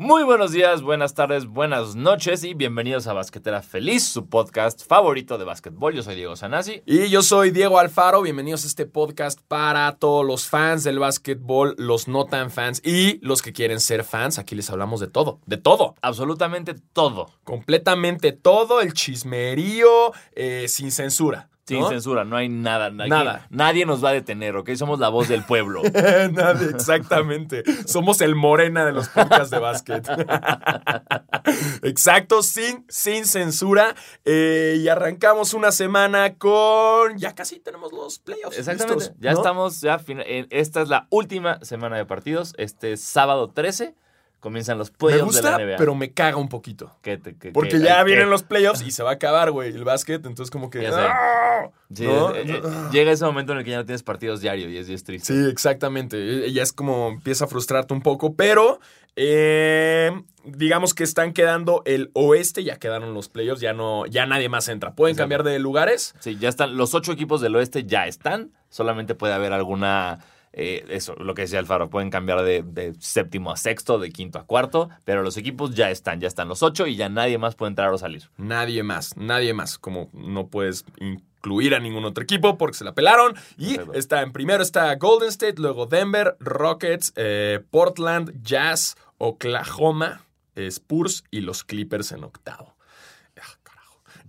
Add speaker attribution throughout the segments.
Speaker 1: Muy buenos días, buenas tardes, buenas noches y bienvenidos a Basquetera Feliz, su podcast favorito de básquetbol. Yo soy Diego Sanasi.
Speaker 2: Y yo soy Diego Alfaro. Bienvenidos a este podcast para todos los fans del básquetbol, los no tan fans y los que quieren ser fans. Aquí les hablamos de todo, de todo.
Speaker 1: Absolutamente todo.
Speaker 2: Completamente todo, el chismerío, eh, sin censura.
Speaker 1: Sin
Speaker 2: ¿no?
Speaker 1: censura, no hay nada. aquí
Speaker 2: Nada.
Speaker 1: Nadie nos va a detener, ¿ok? Somos la voz del pueblo.
Speaker 2: Nadie, exactamente. Somos el morena de los podcasts de básquet. Exacto, sin, sin censura. Eh, y arrancamos una semana con. Ya casi tenemos los playoffs.
Speaker 1: Exactamente.
Speaker 2: listos,
Speaker 1: ya
Speaker 2: ¿no?
Speaker 1: estamos, ya en- esta es la última semana de partidos. Este sábado 13 comienzan los
Speaker 2: Me
Speaker 1: playoffs de
Speaker 2: gusta,
Speaker 1: la NBA.
Speaker 2: pero me caga un poquito.
Speaker 1: Te-
Speaker 2: Porque
Speaker 1: que-
Speaker 2: ya vienen los playoffs y se va a acabar, güey, el básquet. Entonces, como que. ¡ah!
Speaker 1: Sí,
Speaker 2: ¿no?
Speaker 1: eh, eh, llega ese momento en el que ya no tienes partidos diario y es, y es triste.
Speaker 2: Sí, exactamente. Eh, Ya es como empieza a frustrarte un poco, pero eh, digamos que están quedando el oeste, ya quedaron los playoffs, ya no, ya nadie más entra. ¿Pueden
Speaker 1: Exacto.
Speaker 2: cambiar de lugares?
Speaker 1: Sí, ya están. Los ocho equipos del oeste ya están. Solamente puede haber alguna. Eh, eso, lo que decía Alfaro, pueden cambiar de, de séptimo a sexto, de quinto a cuarto, pero los equipos ya están, ya están los ocho y ya nadie más puede entrar o salir.
Speaker 2: Nadie más, nadie más. Como no puedes incluir a ningún otro equipo porque se la pelaron. Y
Speaker 1: Perfecto.
Speaker 2: está en primero está Golden State, luego Denver, Rockets, eh, Portland, Jazz, Oklahoma, Spurs y los Clippers en octavo.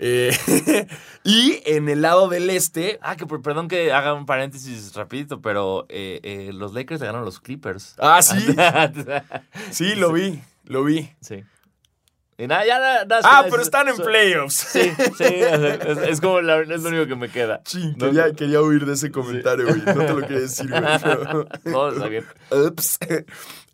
Speaker 2: Eh, y en el lado del este,
Speaker 1: Ah, que perdón que haga un paréntesis rapidito, pero eh, eh, los Lakers le ganaron a los Clippers.
Speaker 2: Ah, sí. sí, lo vi, lo vi.
Speaker 1: sí. Y nada, ya nada, nada,
Speaker 2: Ah, pero están en
Speaker 1: so-
Speaker 2: playoffs.
Speaker 1: Sí, sí, es, es como la- es lo único que me queda.
Speaker 2: Sí,
Speaker 1: No,
Speaker 2: quería,
Speaker 1: no.
Speaker 2: quería huir de ese comentario, güey. No te lo quería decir, güey. pero-
Speaker 1: Todo está bien.
Speaker 2: Ups.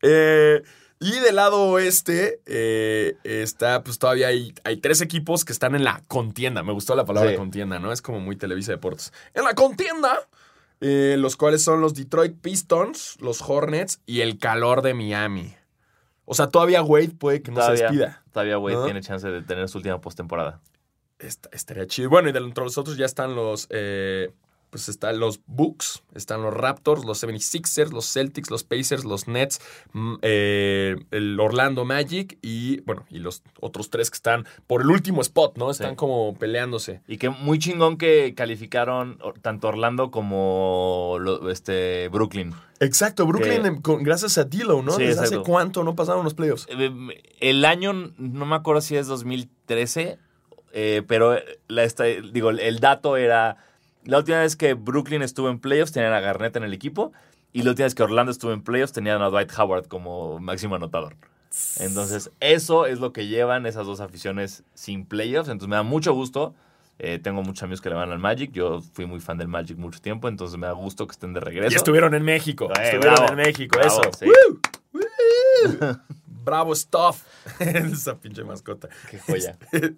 Speaker 2: Eh, y del lado oeste eh, está, pues todavía hay, hay tres equipos que están en la contienda. Me gustó la palabra
Speaker 1: Sí.
Speaker 2: contienda, ¿no? Es como muy Televisa Deportes. En la contienda, eh, los cuales son los Detroit Pistons, los Hornets y el calor de Miami. O sea, todavía Wade puede que no se despida.
Speaker 1: Todavía Wade
Speaker 2: ¿No?
Speaker 1: tiene chance de tener su última postemporada.
Speaker 2: Est- estaría chido. Bueno, y de entre los otros ya están los. eh, pues están los Bucks, están los Raptors, los 76ers, los Celtics, los Pacers, los Nets, mm, eh, el Orlando Magic y, bueno, y los otros tres que están por el último spot, ¿no? Están
Speaker 1: Sí.
Speaker 2: como peleándose.
Speaker 1: Y que muy chingón que calificaron tanto Orlando como lo- este Brooklyn.
Speaker 2: Exacto, Brooklyn,
Speaker 1: Que-
Speaker 2: em, gracias a Dilo, ¿no?
Speaker 1: Sí,
Speaker 2: Desde hace cuánto no pasaron los playoffs.
Speaker 1: Eh, El año, no me acuerdo si es 2013, eh, pero la esta- digo, el dato era, la última vez que Brooklyn estuvo en playoffs tenían a Garnett en el equipo y la última vez que Orlando estuvo en playoffs tenían a Dwight Howard como máximo anotador. Entonces, eso es lo que llevan esas dos aficiones sin playoffs. Entonces, me da mucho gusto. Eh, tengo muchos amigos que le van al Magic. Yo fui muy fan del Magic mucho tiempo, entonces me da gusto que estén de regreso.
Speaker 2: Y estuvieron en México.
Speaker 1: Eh,
Speaker 2: estuvieron
Speaker 1: bravo,
Speaker 2: en México,
Speaker 1: bravo,
Speaker 2: eso.
Speaker 1: sí.
Speaker 2: Bravo stuff. Esa pinche mascota.
Speaker 1: Qué joya.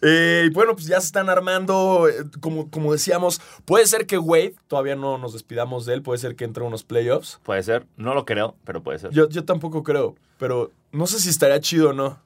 Speaker 2: Eh, y bueno, pues ya se están armando, eh, como, como decíamos, puede ser que Wade, todavía no nos despidamos de él, puede ser que entre unos playoffs.
Speaker 1: Puede ser, no lo creo, pero puede ser.
Speaker 2: Yo, yo tampoco creo, pero no sé si estaría chido o no.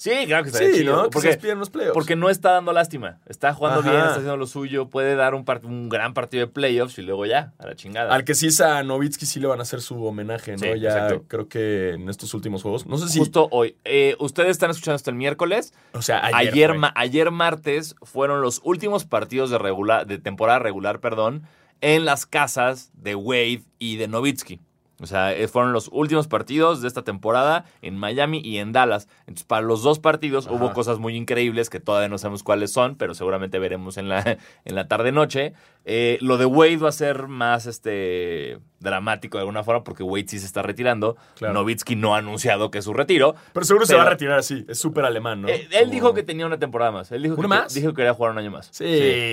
Speaker 1: Sí, claro que estaría
Speaker 2: Sí,
Speaker 1: chido,
Speaker 2: ¿no? Que se
Speaker 1: Porque,
Speaker 2: despiden los playoffs.
Speaker 1: porque no está dando lástima. Está jugando
Speaker 2: Ajá.
Speaker 1: bien, está haciendo lo suyo. Puede dar un, part- un gran partido de playoffs y luego ya, a la chingada.
Speaker 2: Al que sí es a Novitsky sí le van a hacer su homenaje, ¿no?
Speaker 1: Sí,
Speaker 2: ya
Speaker 1: exacto.
Speaker 2: creo que en estos últimos juegos. No sé si.
Speaker 1: Justo hoy. Eh, Ustedes están escuchando hasta el miércoles.
Speaker 2: o sea,
Speaker 1: Ayer,
Speaker 2: ayer.
Speaker 1: ma- ayer martes fueron los últimos partidos de, regular, de temporada regular perdón, en las casas de Wade y de Novitsky. O sea, eh, fueron los últimos partidos de esta temporada en Miami y en Dallas. Entonces, para los dos partidos
Speaker 2: Ajá.
Speaker 1: hubo cosas muy increíbles que todavía no sabemos cuáles son, pero seguramente veremos en la, en la tarde-noche. Eh, lo de Wade va a ser más este, dramático de alguna forma porque Wade sí se está retirando.
Speaker 2: Claro.
Speaker 1: Novitsky no ha anunciado que es su retiro.
Speaker 2: Pero seguro se va a retirar así. Es súper alemán, ¿no?
Speaker 1: Eh, él
Speaker 2: Como-
Speaker 1: dijo que tenía una temporada más. Él dijo que,
Speaker 2: ¿Una más?
Speaker 1: dijo que quería jugar un año más.
Speaker 2: Sí,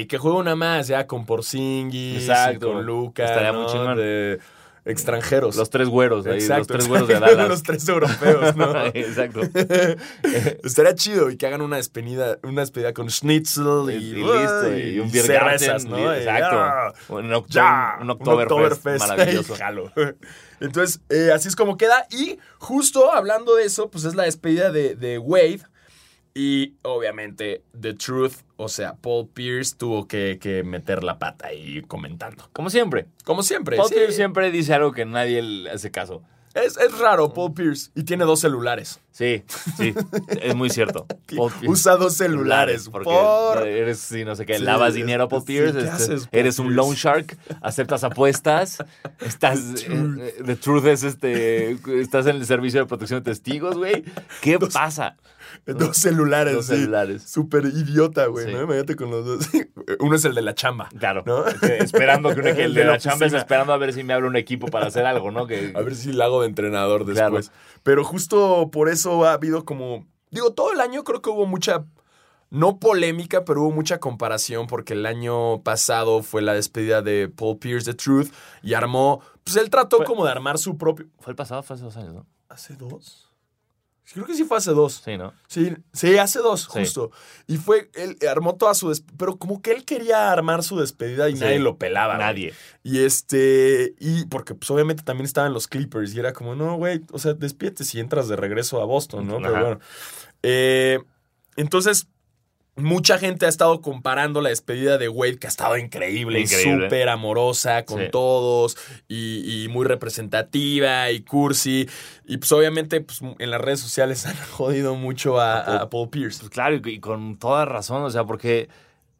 Speaker 2: que juegue una más ya con Porzingis,
Speaker 1: Exacto.
Speaker 2: y con Lucas,
Speaker 1: Estaría
Speaker 2: ¿no?
Speaker 1: muy chingón.
Speaker 2: de extranjeros.
Speaker 1: Los tres güeros, ahí, los tres güeros de Dallas.
Speaker 2: los tres europeos, ¿no?
Speaker 1: Exacto.
Speaker 2: Estaría chido y que hagan una despedida, una despedida con Schnitzel y,
Speaker 1: Y, y listo. Y un Biergarten.
Speaker 2: cervezas, ¿no? Y,
Speaker 1: Exacto. Un, octo-
Speaker 2: ya,
Speaker 1: un Oktoberfest maravilloso.
Speaker 2: Ay, jalo. Entonces, eh, así es como queda. Y justo hablando de eso, pues es la despedida de, de Wade. Y obviamente, The Truth, o sea, Paul Pierce tuvo que, que meter la pata ahí comentando.
Speaker 1: Como siempre.
Speaker 2: Como siempre.
Speaker 1: Paul
Speaker 2: sí.
Speaker 1: Pierce siempre dice algo que nadie le hace caso.
Speaker 2: Es, es raro, Paul Pierce. Y tiene dos celulares.
Speaker 1: Sí, sí, es muy cierto. Paul Pierce.
Speaker 2: Usa dos celulares.
Speaker 1: Porque
Speaker 2: por-
Speaker 1: eres, sí, no sé qué,
Speaker 2: Sí,
Speaker 1: lavas
Speaker 2: es-
Speaker 1: dinero, Paul Pierce.
Speaker 2: ¿qué
Speaker 1: este,
Speaker 2: haces, Paul
Speaker 1: eres un loan shark, aceptas apuestas, estás.
Speaker 2: The truth.
Speaker 1: eh, The truth es este. Estás en el servicio de protección de testigos, güey. ¿Qué pasa?
Speaker 2: Dos celulares,
Speaker 1: Dos
Speaker 2: sí.
Speaker 1: celulares.
Speaker 2: Súper idiota, güey,
Speaker 1: Sí.
Speaker 2: ¿no? Imagínate con los dos. Uno es el de la chamba.
Speaker 1: Claro.
Speaker 2: ¿No?
Speaker 1: que Esperando que, un, que el de
Speaker 2: De la
Speaker 1: la chamba es esperando a ver si me abre un equipo para hacer algo, ¿no? Que,
Speaker 2: A ver si la hago de entrenador
Speaker 1: Claro.
Speaker 2: después. Pero justo por eso ha habido como. Digo, todo el año creo que hubo mucha. No polémica, pero hubo mucha comparación porque el año pasado fue la despedida de Paul Pierce de Truth y armó. Pues él trató
Speaker 1: Fue-
Speaker 2: como de armar su propio.
Speaker 1: Fue el pasado, fue hace dos años, ¿no?
Speaker 2: ¿Hace dos? Creo que sí fue hace dos.
Speaker 1: Sí, ¿no?
Speaker 2: Sí, sí, hace dos,
Speaker 1: Sí.
Speaker 2: justo. Y fue, él armó toda su despedida, pero como que él quería armar su despedida y
Speaker 1: Sí.
Speaker 2: nadie lo pelaba. güey.
Speaker 1: Nadie.
Speaker 2: Y este, y porque pues obviamente también estaban los Clippers y era como, no, güey, o sea, despídete si entras de regreso a Boston, ¿no? Pero bueno. Eh, entonces, mucha gente ha estado comparando la despedida de Wade, que ha estado increíble, y súper amorosa con
Speaker 1: Sí.
Speaker 2: todos y, y muy representativa y cursi. Y pues obviamente pues, en las redes sociales han jodido mucho a,
Speaker 1: A Paul.
Speaker 2: a Paul Pierce.
Speaker 1: Pues claro, y, y con toda razón, o sea, porque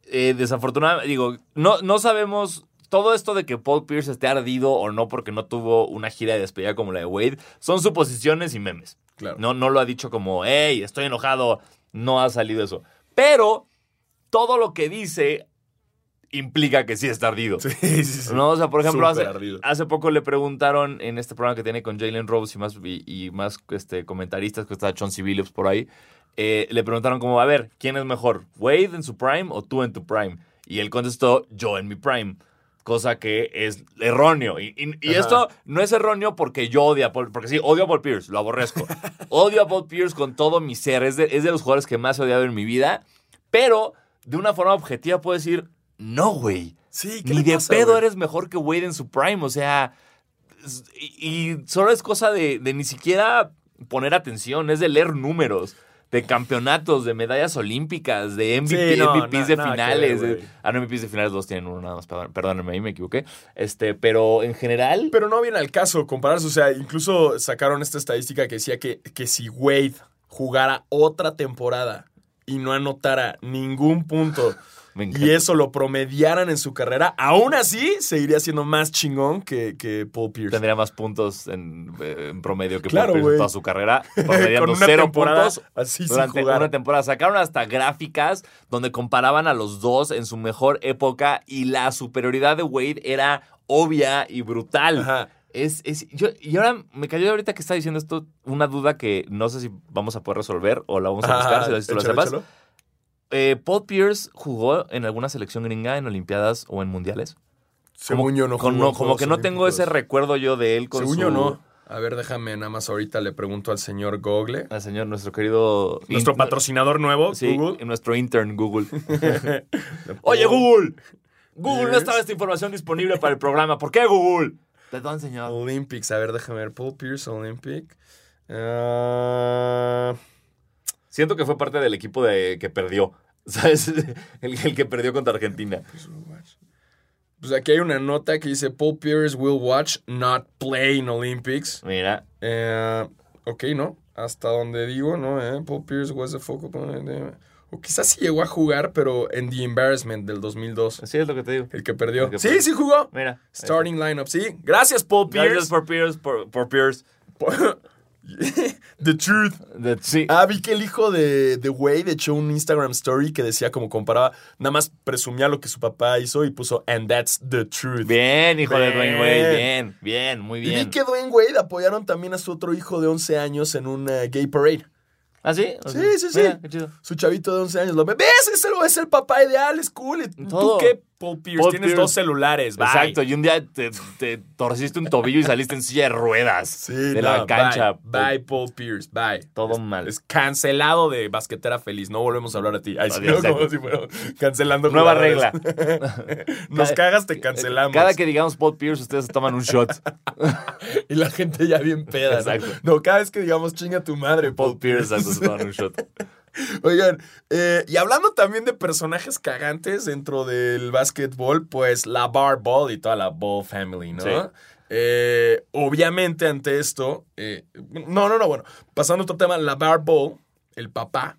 Speaker 1: eh, desafortunadamente, digo, no, no sabemos todo esto de que Paul Pierce esté ardido o no porque no tuvo una gira de despedida como la de Wade, son suposiciones y memes.
Speaker 2: Claro.
Speaker 1: No, no lo ha dicho como, hey, estoy enojado, no ha salido eso. Pero todo lo que dice implica que sí está ardido.
Speaker 2: Sí, sí, sí.
Speaker 1: No, o sea, por ejemplo, hace, poco le preguntaron en este programa que tiene con Jalen Rose y más, y, y más este, comentaristas, que está Chauncey Billups por ahí, eh, le preguntaron como, a ver, ¿quién es mejor? ¿Wade en su prime o tú en tu prime? Y él contestó, yo en mi prime. Cosa que es erróneo. Y, y- esto no es erróneo porque yo odio a Paul, porque sí, odio a Paul Pierce, lo aborrezco. odio a Paul Pierce con todo mi ser. Es de, es de los jugadores que más he odiado en mi vida. Pero de una forma objetiva puedo decir, no, güey.
Speaker 2: Sí, ¿qué
Speaker 1: Ni de
Speaker 2: pasa,
Speaker 1: pedo eres mejor que Wade en su prime. O sea, y, y solo es cosa de, de ni siquiera poner atención, es de leer números. De campeonatos, de medallas olímpicas, de MVP,
Speaker 2: Sí, no,
Speaker 1: MVPs de finales.
Speaker 2: ver,
Speaker 1: ah, no, MVPs de finales dos tienen uno nada más, perdón- perdónenme, ahí me equivoqué. Este, pero en general,
Speaker 2: Pero no viene al caso compararse. O sea, incluso sacaron esta estadística que decía que, que si Wade jugara otra temporada y no anotara ningún punto y eso lo promediaran en su carrera, aún así seguiría siendo más chingón que, que Paul Pierce.
Speaker 1: tendría más puntos en, eh, en promedio que
Speaker 2: Claro,
Speaker 1: Paul Pierce en toda su carrera, promediando cero puntos
Speaker 2: así
Speaker 1: durante una temporada. Sacaron hasta gráficas donde comparaban a los dos en su mejor época y la superioridad de Wade era obvia y brutal.
Speaker 2: Ajá.
Speaker 1: Es, es- yo, y ahora me cayó ahorita que está diciendo esto una duda que no sé si vamos a poder resolver o la vamos a buscar, si, si tú lo
Speaker 2: échalo,
Speaker 1: sepas.
Speaker 2: échalo.
Speaker 1: Eh, Paul Pierce jugó en alguna selección gringa en Olimpiadas o en Mundiales.
Speaker 2: Según yo no
Speaker 1: Con-
Speaker 2: jugó
Speaker 1: como que no tengo ese recuerdo yo de él con
Speaker 2: Según
Speaker 1: su...
Speaker 2: yo no. A ver, déjame nada más ahorita le pregunto al señor Google.
Speaker 1: Al señor, nuestro querido...
Speaker 2: Nuestro
Speaker 1: in-
Speaker 2: patrocinador nuevo,
Speaker 1: Sí,
Speaker 2: Google.
Speaker 1: nuestro intern Google. Oye, Google. Google, no estaba esta información disponible para el programa. ¿Por qué, Google? Perdón, señor.
Speaker 2: Olympics. A ver, déjame ver. Paul Pierce Olympic. Ah,
Speaker 1: Siento que fue parte del equipo de que perdió. ¿Sabes? El, el que perdió contra Argentina.
Speaker 2: pues aquí hay una nota que dice Paul Pierce will watch, not play in Olympics.
Speaker 1: Mira.
Speaker 2: Eh, ok, ¿no? Hasta donde digo, ¿no? Eh, Paul Pierce was the focal O quizás sí llegó a jugar, pero en The Embarrassment del 2002.
Speaker 1: Así es lo que te digo.
Speaker 2: El que perdió.
Speaker 1: El que
Speaker 2: sí,
Speaker 1: perdió.
Speaker 2: sí jugó.
Speaker 1: Mira.
Speaker 2: Starting lineup, sí. Gracias, Paul Pierce.
Speaker 1: Gracias por Pierce. Por, por Pierce.
Speaker 2: The truth.
Speaker 1: Sí.
Speaker 2: Ah, vi que el hijo de, de Wade echó un Instagram story que decía como comparaba, nada más presumía lo que su papá hizo y puso, and that's the truth.
Speaker 1: Bien, hijo de Dwayne Wade.
Speaker 2: Bien.
Speaker 1: Bien, bien, muy
Speaker 2: Y vi
Speaker 1: bien.
Speaker 2: que Dwayne Wade apoyaron también a su otro hijo de 11 años en un gay parade.
Speaker 1: ¿Ah, sí?
Speaker 2: Sí, sí, sí.
Speaker 1: Mira, chido.
Speaker 2: Su chavito de 11 años lo ve. ¿Ves? Es el, es el papá ideal, es cool. ¿Y
Speaker 1: Todo.
Speaker 2: ¿Tú qué, Paul Pierce?
Speaker 1: Paul
Speaker 2: Tienes
Speaker 1: Pierce.
Speaker 2: dos celulares. bye.
Speaker 1: Exacto, y un día te, te torciste un tobillo y saliste en silla de ruedas
Speaker 2: Sí,
Speaker 1: de
Speaker 2: no,
Speaker 1: la cancha.
Speaker 2: Bye, bye, Paul Pierce. Bye.
Speaker 1: Todo mal.
Speaker 2: Es cancelado de basquetera feliz. No volvemos a hablar a ti. Ay, sí, como si fuera cancelando
Speaker 1: Nueva
Speaker 2: jugadores.
Speaker 1: regla.
Speaker 2: Nos cagas, te cancelamos.
Speaker 1: Cada que digamos Paul Pierce, ustedes toman un shot.
Speaker 2: Y la gente ya bien peda. ¿no?
Speaker 1: Exacto.
Speaker 2: No, cada vez que digamos chinga tu madre, Paul,
Speaker 1: Paul Pierce, se toman un shot.
Speaker 2: Oigan, eh, y hablando también de personajes cagantes dentro del básquetbol, pues la Bar Ball y toda la Ball Family, ¿no?
Speaker 1: Sí.
Speaker 2: Eh, obviamente, ante esto. eh, no, no, no, bueno. Pasando a otro tema, LaVar Ball, el papá,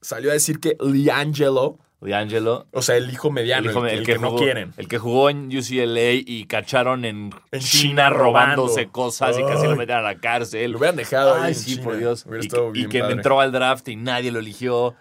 Speaker 2: salió a decir que Liangelo,
Speaker 1: D'Angelo.
Speaker 2: o sea, el hijo mediano, el,
Speaker 1: hijo-
Speaker 2: el que, no
Speaker 1: jugó-
Speaker 2: quieren.
Speaker 1: El que jugó en UCLA y cacharon en,
Speaker 2: En
Speaker 1: China,
Speaker 2: China robando.
Speaker 1: robándose cosas y casi lo meten a la cárcel.
Speaker 2: Lo hubieran dejado
Speaker 1: Ay, sí,
Speaker 2: China.
Speaker 1: por Dios. Y, que
Speaker 2: padre.
Speaker 1: entró al draft y nadie lo eligió.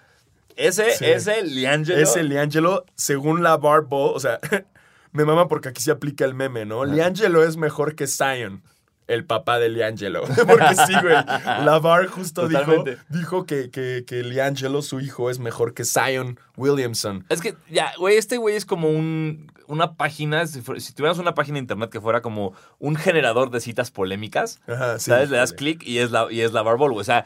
Speaker 1: Ese,
Speaker 2: Sí.
Speaker 1: ese, Liangelo.
Speaker 2: Ese Liangelo, según la Ball, o sea, me mama porque aquí se aplica el meme, ¿no? Liangelo es mejor que Zion, el papá de Liangelo. porque sí, güey. La Bar justo dijo,
Speaker 1: Totalmente.
Speaker 2: dijo que, que, que Liangelo, su hijo, es mejor que Zion Williamson.
Speaker 1: Es que, ya, güey, este güey es como un, una página, si, si tuvieras una página de internet que fuera como un generador de citas polémicas,
Speaker 2: Ajá, sí.
Speaker 1: ¿sabes? Le das clic y es la, y es la Barbol, güey. O sea,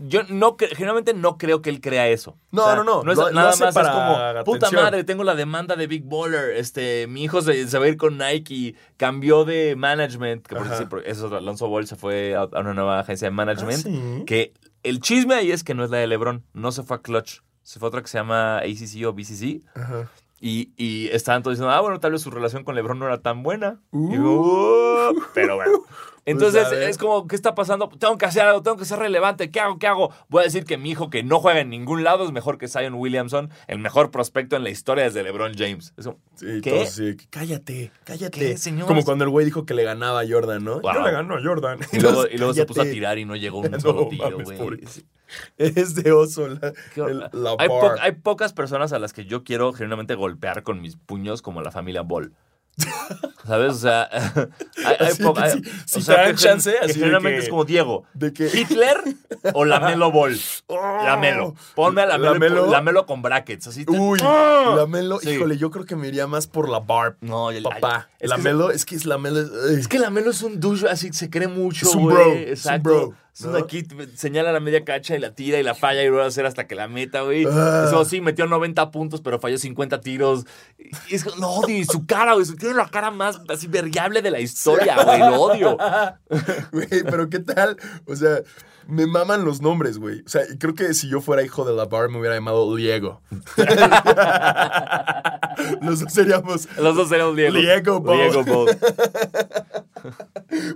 Speaker 1: yo no generalmente no creo que él crea eso.
Speaker 2: No,
Speaker 1: O sea,
Speaker 2: no, no.
Speaker 1: No es
Speaker 2: Lo-
Speaker 1: nada más
Speaker 2: para
Speaker 1: es como, puta
Speaker 2: atención".
Speaker 1: madre, tengo la demanda de Big Baller, este, mi hijo se, se va a ir con Nike, cambió de management, que por porque eso, Alonso Ball se fue a, a una nueva agencia de management,
Speaker 2: Ah, sí.
Speaker 1: que el chisme ahí es que no es la de LeBron, no se fue a Clutch, se fue a otra que se llama ACC o BCC,
Speaker 2: Ajá.
Speaker 1: y, y estaban todos diciendo, ah, bueno, tal vez su relación con LeBron no era tan buena.
Speaker 2: Uh.
Speaker 1: Y "Uh", pero bueno. Entonces
Speaker 2: Pues, ver.
Speaker 1: es como, ¿qué está pasando? Tengo que hacer algo, tengo que ser relevante. ¿Qué hago? ¿Qué hago? Voy a decir que mi hijo que no juega en ningún lado es mejor que Zion Williamson, el mejor prospecto en la historia desde LeBron James. Es como,
Speaker 2: Sí,
Speaker 1: ¿Qué?
Speaker 2: todos cállate, cállate.
Speaker 1: ¿Qué, señor?
Speaker 2: Como cuando el güey dijo que le ganaba a Jordan, ¿no?
Speaker 1: Wow.
Speaker 2: Yo le gano a Jordan.
Speaker 1: Y luego,
Speaker 2: Entonces,
Speaker 1: y luego se puso a tirar y no llegó un
Speaker 2: No
Speaker 1: solo tiro, güey.
Speaker 2: Es de oso la, el- la
Speaker 1: hay, po-
Speaker 2: bar.
Speaker 1: hay pocas personas a las que yo quiero genuinamente golpear con mis puños como la familia Ball. ¿Sabes? O sea, hay, hay po-
Speaker 2: si-
Speaker 1: o
Speaker 2: si
Speaker 1: sea,
Speaker 2: te dan
Speaker 1: que
Speaker 2: chance,
Speaker 1: que
Speaker 2: así
Speaker 1: generalmente
Speaker 2: que-
Speaker 1: es como Diego.
Speaker 2: de que
Speaker 1: ¿Hitler o Lamelo Ball?
Speaker 2: Oh.
Speaker 1: Lamelo. Ponme a Lamelo,
Speaker 2: Lamelo.
Speaker 1: Lamelo con brackets. Así te-
Speaker 2: Uy,
Speaker 1: ¡Ah!
Speaker 2: la Melo,
Speaker 1: Sí.
Speaker 2: híjole, yo creo que me iría más por la Barb.
Speaker 1: No, el-
Speaker 2: Papá,
Speaker 1: es
Speaker 2: la
Speaker 1: que
Speaker 2: Melo, es que es la Melo. ay.
Speaker 1: Es que Lamelo es un douche, así se cree mucho,
Speaker 2: Es un bro, es
Speaker 1: Exacto.
Speaker 2: bro,
Speaker 1: Es un
Speaker 2: ¿no?
Speaker 1: aquí, señala la media cacha y la tira y la falla y lo va a hacer hasta que la meta, güey.
Speaker 2: Ah.
Speaker 1: Eso sí, metió 90 puntos, pero falló 50 tiros. Y es que lo odio. Y su cara, güey. Tiene la cara más así de la historia, güey. Lo odio.
Speaker 2: Güey, pero ¿qué tal? O sea, me maman los nombres, güey. O sea, creo que si yo fuera hijo de la Barb me hubiera llamado Diego. Los dos seríamos.
Speaker 1: Los dos eran Diego.
Speaker 2: Diego Ball.
Speaker 1: Diego Ball.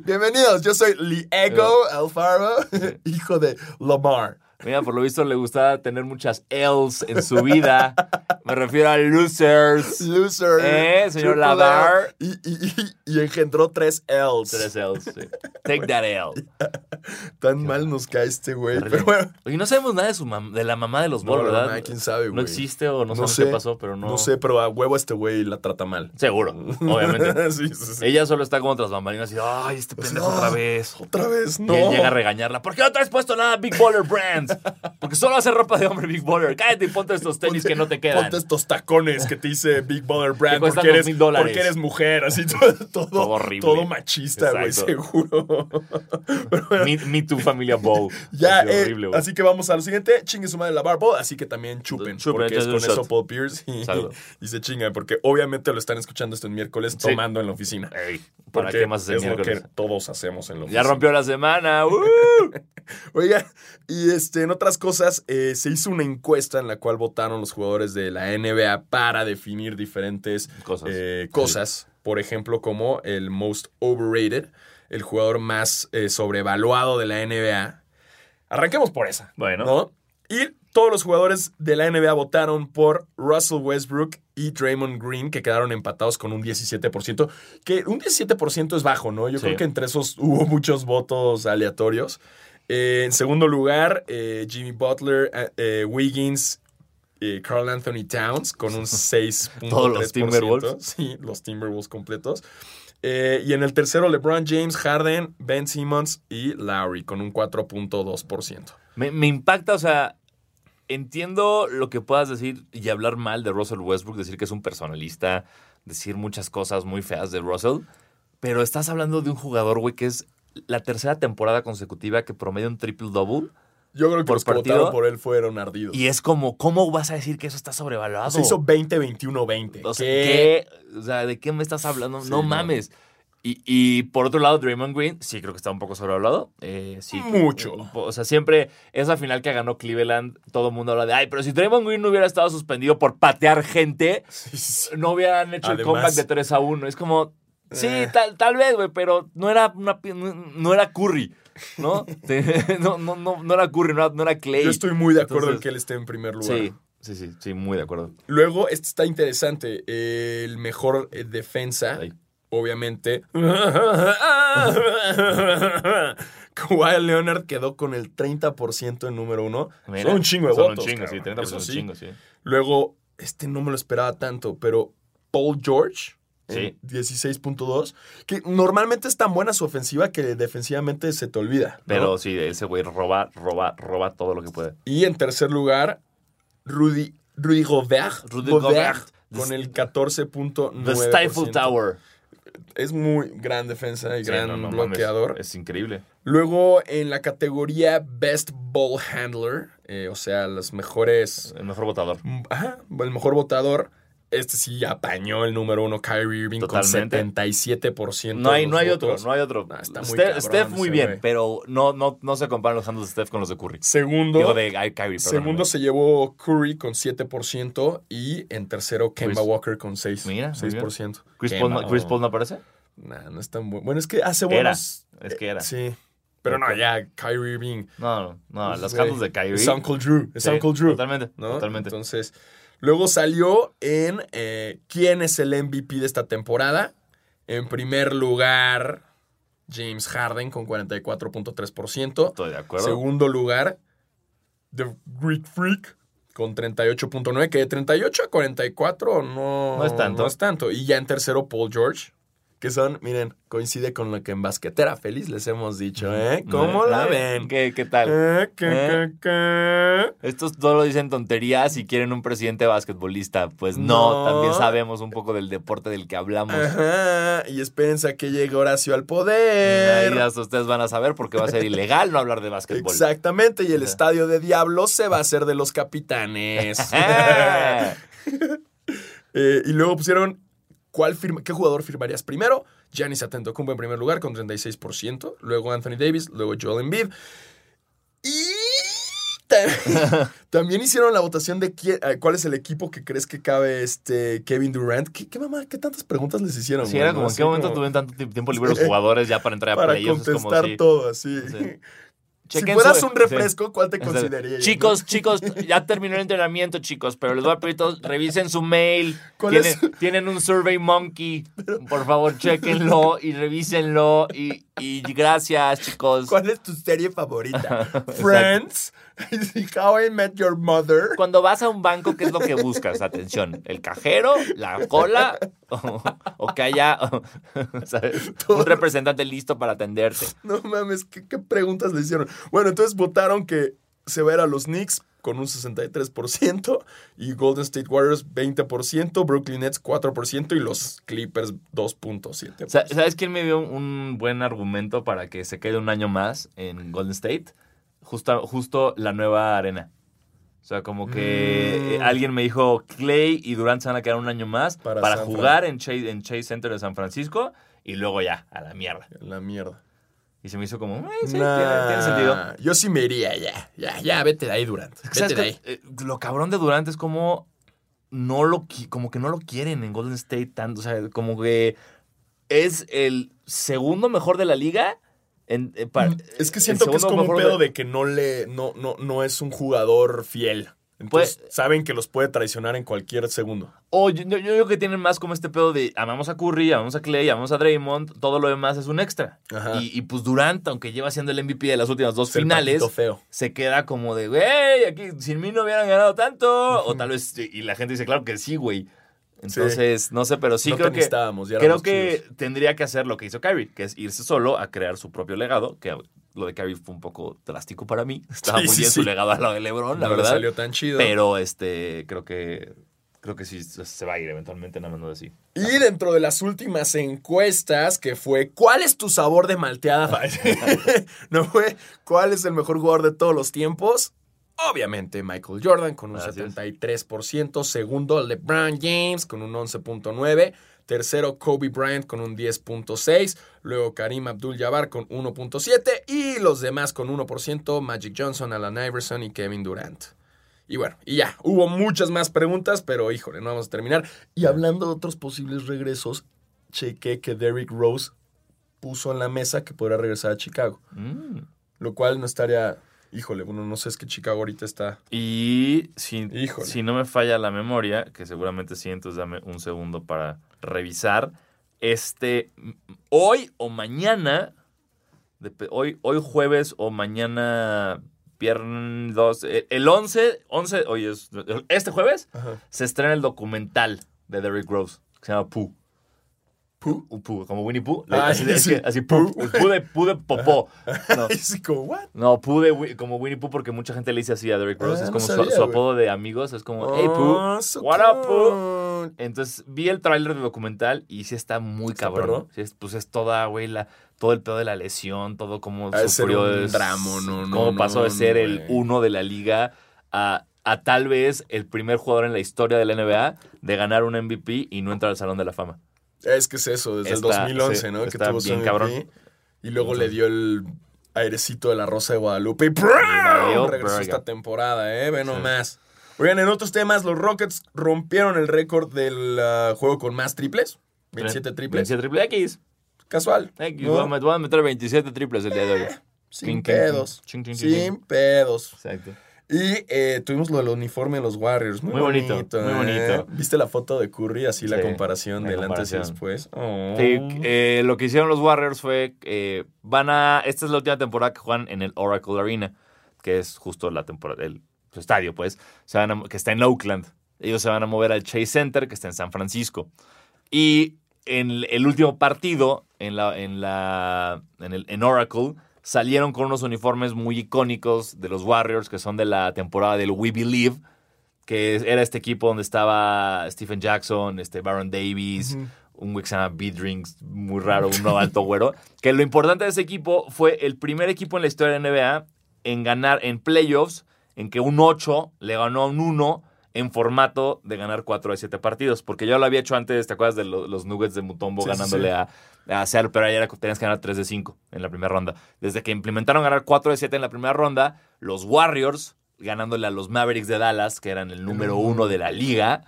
Speaker 2: Bienvenidos, yo soy Liego Alfaro, hijo de Lamar.
Speaker 1: Mira, por lo visto le gustaba tener muchas L's en su vida. Me refiero a losers.
Speaker 2: Loser.
Speaker 1: Eh, señor. Lavar.
Speaker 2: Y, y- y- y engendró tres L's.
Speaker 1: Tres L's, sí. Take that L.
Speaker 2: Tan mal nos cae este güey. Pero bueno.
Speaker 1: Oye, no sabemos nada de, su de la mamá de los
Speaker 2: No, no,
Speaker 1: ¿verdad?
Speaker 2: no, quién sabe,
Speaker 1: No
Speaker 2: güey.
Speaker 1: existe o no,
Speaker 2: No
Speaker 1: sabemos
Speaker 2: sé.
Speaker 1: qué pasó, pero no.
Speaker 2: No sé, pero a huevo este güey la trata mal.
Speaker 1: Seguro, obviamente.
Speaker 2: sí, sí, sí.
Speaker 1: Ella solo está como otras bambalinas y, ay, este pendejo
Speaker 2: No,
Speaker 1: otra vez.
Speaker 2: Otra vez, no.
Speaker 1: Y él llega a regañarla. ¿Por qué no te has puesto nada Big Baller Porque solo hace ropa de hombre Big Baller. Cállate y ponte estos tenis
Speaker 2: Ponte-
Speaker 1: que no te quedan.
Speaker 2: Ponte estos tacones que te dice Big Baller Brand porque eres,
Speaker 1: $2,000 dólares.
Speaker 2: porque eres mujer, así todo, todo,
Speaker 1: Todo horrible.
Speaker 2: todo machista, güey, seguro. Pero bueno,
Speaker 1: Me, me Too Familia Bowl.
Speaker 2: ya, eh,
Speaker 1: horrible, güey.
Speaker 2: así que vamos a lo siguiente. Chingue su madre la Barbo, así que también chupen.
Speaker 1: Chupen,
Speaker 2: porque es con eso. Paul Pierce y, y se chingan, porque obviamente lo están escuchando esto en miércoles
Speaker 1: Sí.
Speaker 2: tomando en la oficina.
Speaker 1: Ey, ¿Para qué más
Speaker 2: es lo
Speaker 1: miércoles?
Speaker 2: que todos hacemos en la oficina.
Speaker 1: Ya rompió la semana. ¡uh!
Speaker 2: Oiga, y este, en otras cosas, eh, se hizo una encuesta en la cual votaron los jugadores de la NBA para definir diferentes
Speaker 1: Cosas.
Speaker 2: eh, cosas. Por ejemplo, como el most overrated, el jugador más eh, sobrevaluado de la NBA. Arranquemos por esa.
Speaker 1: Bueno.
Speaker 2: ¿no? Y todos los jugadores de la NBA votaron por Russell Westbrook y Draymond Green, que quedaron empatados con un 17%. Que un 17% es bajo, ¿no? Yo
Speaker 1: Sí.
Speaker 2: creo que entre esos hubo muchos votos aleatorios. Eh, en segundo lugar, eh, Jimmy Butler, eh, eh, Wiggins, Carl Anthony Towns con un 6.3%.
Speaker 1: Todos los Timberwolves.
Speaker 2: Sí, los Timberwolves completos. Y en el tercero, LeBron James, Harden, Ben Simmons y Lowry con un 4.2%.
Speaker 1: Me, me impacta, o sea, entiendo lo que puedas decir y hablar mal de Russell Westbrook, decir que es un personalista, decir muchas cosas muy feas de Russell, pero estás hablando de un jugador, güey, que es la tercera temporada consecutiva que promedia un triple-double.
Speaker 2: Yo creo que
Speaker 1: Por
Speaker 2: los que
Speaker 1: partido.
Speaker 2: votaron por él fueron ardidos.
Speaker 1: Y es como, ¿cómo vas a decir que eso está sobrevaluado?
Speaker 2: Se hizo 20-21-20.
Speaker 1: O sea,
Speaker 2: ¿Qué?
Speaker 1: ¿qué? O sea, ¿de qué me estás hablando?
Speaker 2: Sí,
Speaker 1: no
Speaker 2: no.
Speaker 1: mames. Y, y por otro lado, Draymond Green, sí creo que está un poco sobrehablado. Eh, sí,
Speaker 2: Mucho.
Speaker 1: Po- O sea, siempre esa final que ganó Cleveland, todo el mundo habla de, ay, pero si Draymond Green no hubiera estado suspendido por patear gente,
Speaker 2: Sí, sí.
Speaker 1: no hubieran hecho el comeback de 3 a 1. Es como, Sí,
Speaker 2: Eh.
Speaker 1: tal, tal vez, güey, pero no era una no, era Curry, ¿no? No, no, no, no era Curry, no era, no era Clay.
Speaker 2: Yo estoy muy de acuerdo en que él esté en primer lugar.
Speaker 1: Sí, sí, sí, sí, muy de acuerdo.
Speaker 2: Luego, este está interesante. El mejor eh, defensa, obviamente. Kawhi Leonard quedó con el 30% en número uno.
Speaker 1: Mira,
Speaker 2: Son un chingo de
Speaker 1: son
Speaker 2: votos.
Speaker 1: Un chingo, sí,
Speaker 2: cabrón.
Speaker 1: 30%
Speaker 2: Eso
Speaker 1: un
Speaker 2: sí.
Speaker 1: chingo, sí.
Speaker 2: Luego, este no me lo esperaba tanto, pero Paul George.
Speaker 1: Sí.
Speaker 2: 16.2. Que normalmente es tan buena su ofensiva que defensivamente se te olvida. ¿no?
Speaker 1: Pero sí, ese güey roba, roba, roba todo lo que puede.
Speaker 2: Y en tercer lugar, Rudy, Rudy Gobert.
Speaker 1: Rudy Gobert.
Speaker 2: Con el 14.9%.
Speaker 1: The Stifle Tower.
Speaker 2: Es muy gran defensa y
Speaker 1: Sí,
Speaker 2: gran
Speaker 1: no, no
Speaker 2: bloqueador.
Speaker 1: mames, es increíble.
Speaker 2: Luego, en la categoría Best Ball Handler, eh, o sea, los mejores.
Speaker 1: El mejor votador.
Speaker 2: Ajá, el mejor votador. Este sí apañó el número uno, Kyrie Irving,
Speaker 1: Totalmente.
Speaker 2: con 77%.
Speaker 1: No hay,
Speaker 2: de
Speaker 1: no hay otro, no hay otro.
Speaker 2: Está muy
Speaker 1: Steph,
Speaker 2: cabrón
Speaker 1: Steph muy bien, pero no, no, no se comparan los handles de Steph con los de Curry.
Speaker 2: Segundo,
Speaker 1: Digo, de Kyrie, perdón.
Speaker 2: segundo se llevó Curry con 7% y en tercero Kemba
Speaker 1: Chris-
Speaker 2: Walker con 6%.
Speaker 1: Mira, muy bien.
Speaker 2: 6%.
Speaker 1: Chris,
Speaker 2: Kemba,
Speaker 1: Paul, no- Chris
Speaker 2: oh.
Speaker 1: Paul no aparece.
Speaker 2: Nah, no es tan bueno. Bueno, es que hace
Speaker 1: Era.
Speaker 2: buenos...
Speaker 1: Es que era.
Speaker 2: Sí. Pero no, ya Kyrie Irving.
Speaker 1: No, no, no. Los
Speaker 2: güey,
Speaker 1: handles de Kyrie.
Speaker 2: Es Uncle Drew. Es
Speaker 1: Sí,
Speaker 2: Uncle Drew.
Speaker 1: Totalmente,
Speaker 2: ¿no?
Speaker 1: totalmente.
Speaker 2: Entonces, luego salió en eh, quién es el MVP de esta temporada. En primer lugar, James Harden con 44.3%.
Speaker 1: Estoy de acuerdo.
Speaker 2: Segundo lugar, The Greek Freak con 38.9, que de 38 a 44 no,
Speaker 1: No es tanto.
Speaker 2: no es tanto. Y ya en tercero, Paul George, que son, miren, coincide con lo que en Basquetera Feliz les hemos dicho, ¿eh? ¿Cómo la
Speaker 1: ¿Eh?
Speaker 2: ven?
Speaker 1: ¿Qué, qué tal?
Speaker 2: Eh, que,
Speaker 1: ¿Eh?
Speaker 2: que.
Speaker 1: Estos solo dicen tonterías y quieren un presidente basquetbolista. Pues no,
Speaker 2: No.
Speaker 1: también sabemos un poco del deporte del que hablamos.
Speaker 2: Ajá, y espérense a que llegue Horacio al
Speaker 1: Ahí
Speaker 2: poder.
Speaker 1: ya ustedes van a saber porque va a ser ilegal no hablar de básquetbol.
Speaker 2: Exactamente, y el estadio de Diablos se va a hacer de los capitanes. Eh, y luego pusieron, ¿cuál firma, ¿qué jugador firmarías primero? Giannis Antetokounmpo en primer lugar con 36%, luego Anthony Davis, luego Joel Embiid. Y ta- también hicieron la votación de quién- eh, cuál es el equipo que crees que cabe este Kevin Durant. ¿Qué, qué mamá? ¿Qué tantas preguntas les hicieron?
Speaker 1: Sí, era como en qué momento
Speaker 2: como
Speaker 1: tuvieron tanto ti- tiempo libre los jugadores ya para entrar a
Speaker 2: Para.
Speaker 1: Es como,
Speaker 2: contestar
Speaker 1: sí.
Speaker 2: todo así.
Speaker 1: Sí.
Speaker 2: Si fueras
Speaker 1: su-
Speaker 2: un refresco, ¿cuál te considerarías?
Speaker 1: Chicos, chicos, ya terminó el entrenamiento, chicos, pero les voy a pedir todos, revisen su mail.
Speaker 2: ¿Cuál
Speaker 1: Tienen,
Speaker 2: es?
Speaker 1: tienen un Survey Monkey. Por favor, chequenlo y revísenlo. Y, y gracias, chicos.
Speaker 2: ¿Cuál es tu serie favorita? Friends, How I Met Your Mother.
Speaker 1: Cuando vas a un banco, ¿qué es lo que buscas? Atención, ¿el cajero? ¿La cola? ¿O, o que haya ¿sabes? un representante listo para atenderte?
Speaker 2: No mames, ¿qué, qué preguntas le hicieron? Bueno, entonces votaron que se va a ir a los Knicks con un 63% y Golden State Warriors 20%, Brooklyn Nets 4% y los Clippers 2.7%.
Speaker 1: Sa- ¿Sabes quién me dio un buen argumento para que se quede un año más en Golden State? Justo, justo la nueva arena. O sea, como que
Speaker 2: Mm.
Speaker 1: eh, alguien me dijo, Clay y Durant se van a quedar un año más
Speaker 2: Para
Speaker 1: jugar en Chase, en Chase Center de San Francisco y luego ya, a la mierda.
Speaker 2: La mierda.
Speaker 1: Y se me hizo como, "Eh, sí,
Speaker 2: Nah,
Speaker 1: tiene, tiene sentido.
Speaker 2: Yo sí me iría ya. Ya, ya, vete de ahí, Durant.
Speaker 1: ¿Sabes
Speaker 2: Vete de
Speaker 1: qué?
Speaker 2: ahí.
Speaker 1: Eh, lo cabrón de Durant es como no lo como que no lo quieren en Golden State tanto, o sea, como que es el segundo mejor de la liga en, eh,
Speaker 2: Es que siento que es como un pedo de que no le. No, no, no es un jugador fiel. Entonces
Speaker 1: Pues-
Speaker 2: saben que los puede traicionar en cualquier segundo.
Speaker 1: O yo, yo- yo creo que tienen más como este pedo de amamos a Curry, amamos a Clay, amamos a Draymond, todo lo demás es un extra.
Speaker 2: Ajá.
Speaker 1: Y, y, pues Durant, aunque lleva siendo el MVP de las últimas dos
Speaker 2: Es
Speaker 1: finales,
Speaker 2: feo.
Speaker 1: se queda como de, güey, aquí sin mí no hubieran ganado tanto. O tal vez, y la gente dice, claro que sí, güey. Entonces, no sé, pero sí
Speaker 2: no
Speaker 1: creo que creo que
Speaker 2: chidos.
Speaker 1: tendría que hacer lo que hizo Kyrie, que es irse solo a crear su propio legado, que lo de Kyrie fue un poco drástico para mí. Estaba
Speaker 2: Sí,
Speaker 1: muy
Speaker 2: sí,
Speaker 1: bien su legado al lado de LeBron, la
Speaker 2: no
Speaker 1: verdad.
Speaker 2: salió tan chido.
Speaker 1: Pero este, creo que creo que sí se se va a ir eventualmente, nada más no decir.
Speaker 2: Y dentro de las últimas encuestas, que fue ¿Cuál es tu sabor de malteada? no fue ¿Cuál es el mejor jugador de todos los tiempos? Obviamente Michael Jordan con un
Speaker 1: Así es.
Speaker 2: 73%, segundo LeBron James con un 11.9%, tercero Kobe Bryant con un 10.6%, luego Karim Abdul-Jabbar con 1.7% y los demás con 1%, Magic Johnson, Alan Iverson y Kevin Durant. Y bueno, y ya, hubo muchas más preguntas, pero híjole, no vamos a terminar. Y hablando de otros posibles regresos, chequé que Derrick Rose puso en la mesa que podría regresar a Chicago.
Speaker 1: Mm.
Speaker 2: Lo cual no estaría. Híjole, bueno, no sé, es que Chicago ahorita está.
Speaker 1: Y si,
Speaker 2: Híjole.
Speaker 1: si no me falla la memoria, que seguramente sí, entonces dame un segundo para revisar. Este, hoy o mañana, hoy, hoy jueves o mañana viernes 2, eh, el 11, 11, hoy es, este jueves
Speaker 2: Ajá.
Speaker 1: se estrena el documental de Derrick Rose, que se llama Pooh. Como Winnie Pooh.
Speaker 2: Ah,
Speaker 1: así, es
Speaker 2: sí.
Speaker 1: así, Pooh.
Speaker 2: Pooh.
Speaker 1: Pooh de, Pooh de popó. No.
Speaker 2: Como, ¿what?
Speaker 1: No, Pooh de Wi- como Winnie Pooh porque mucha gente le dice así a Derrick Rose.
Speaker 2: Ah,
Speaker 1: es
Speaker 2: no
Speaker 1: como su-
Speaker 2: sabía,
Speaker 1: su,
Speaker 2: güey.
Speaker 1: apodo de amigos. Es como, hey Pooh,
Speaker 2: Oh, so
Speaker 1: what up Pooh? Entonces vi el tráiler del documental y sí está muy
Speaker 2: ¿Está
Speaker 1: cabrón. Sí es- pues es toda, güey, la, todo el pedo de la lesión, todo
Speaker 2: de ser
Speaker 1: sufrió.
Speaker 2: un
Speaker 1: es-
Speaker 2: drama, no, no,
Speaker 1: Cómo pasó de ser el uno de la liga a, a tal vez el primer jugador en la historia de la NBA de ganar un MVP y no entrar al Salón de la Fama.
Speaker 2: Es que es eso, desde
Speaker 1: Está-
Speaker 2: el 2011,
Speaker 1: sí,
Speaker 2: ¿no? Que
Speaker 1: está
Speaker 2: tuvo su
Speaker 1: bien cabrón.
Speaker 2: Y luego le dio el airecito de la Rosa de Guadalupe y regresó esta temporada, ¿eh? Ve
Speaker 1: Sí.
Speaker 2: nomás. Oigan, en otros temas, los Rockets rompieron el récord del ah, juego con más triples. 27 triples.
Speaker 1: 27 triple X.
Speaker 2: Casual.
Speaker 1: X.
Speaker 2: ¿no?
Speaker 1: Voy, a, meter 27 triples el día de hoy.
Speaker 2: Sin
Speaker 1: Chin, chin,
Speaker 2: pedos. Sin pedos.
Speaker 1: Exacto.
Speaker 2: Y eh, tuvimos lo del uniforme de los Warriors. Muy,
Speaker 1: Muy bonito,
Speaker 2: bonito.
Speaker 1: muy
Speaker 2: ¿eh?
Speaker 1: bonito.
Speaker 2: ¿Viste la foto de Curry? Así la comparación
Speaker 1: la
Speaker 2: del antes y después. Oh.
Speaker 1: Sí, eh, lo que hicieron los Warriors fue, eh, van a, esta es la última temporada que juegan en el Oracle Arena, que es justo la temporada, el su estadio, pues, se van a- que está en Oakland. Ellos se van a mover al Chase Center, que está en San Francisco. Y en el- el último partido, en, la, en, la, en, el, en Oracle, salieron con unos uniformes muy icónicos de los Warriors, que son de la temporada del We Believe, que era este equipo donde estaba Stephen Jackson, este Baron Davis, un güey que se llama B-Drinks, muy raro, uno alto güero. Que lo importante de ese equipo fue el primer equipo en la historia de NBA en ganar en playoffs, en que un 8 le ganó a un 1 en formato de ganar 4 de 7 partidos. Porque ya lo había hecho antes, ¿te acuerdas de lo- los Nuggets de Mutombo
Speaker 2: Sí,
Speaker 1: ganándole
Speaker 2: sí.
Speaker 1: a a Seattle? Pero ahí era, tenías que ganar 3 de 5 en la primera ronda. Desde que implementaron ganar 4 de 7 en la primera ronda, los Warriors ganándole a los Mavericks de Dallas, que eran el número uno de la liga,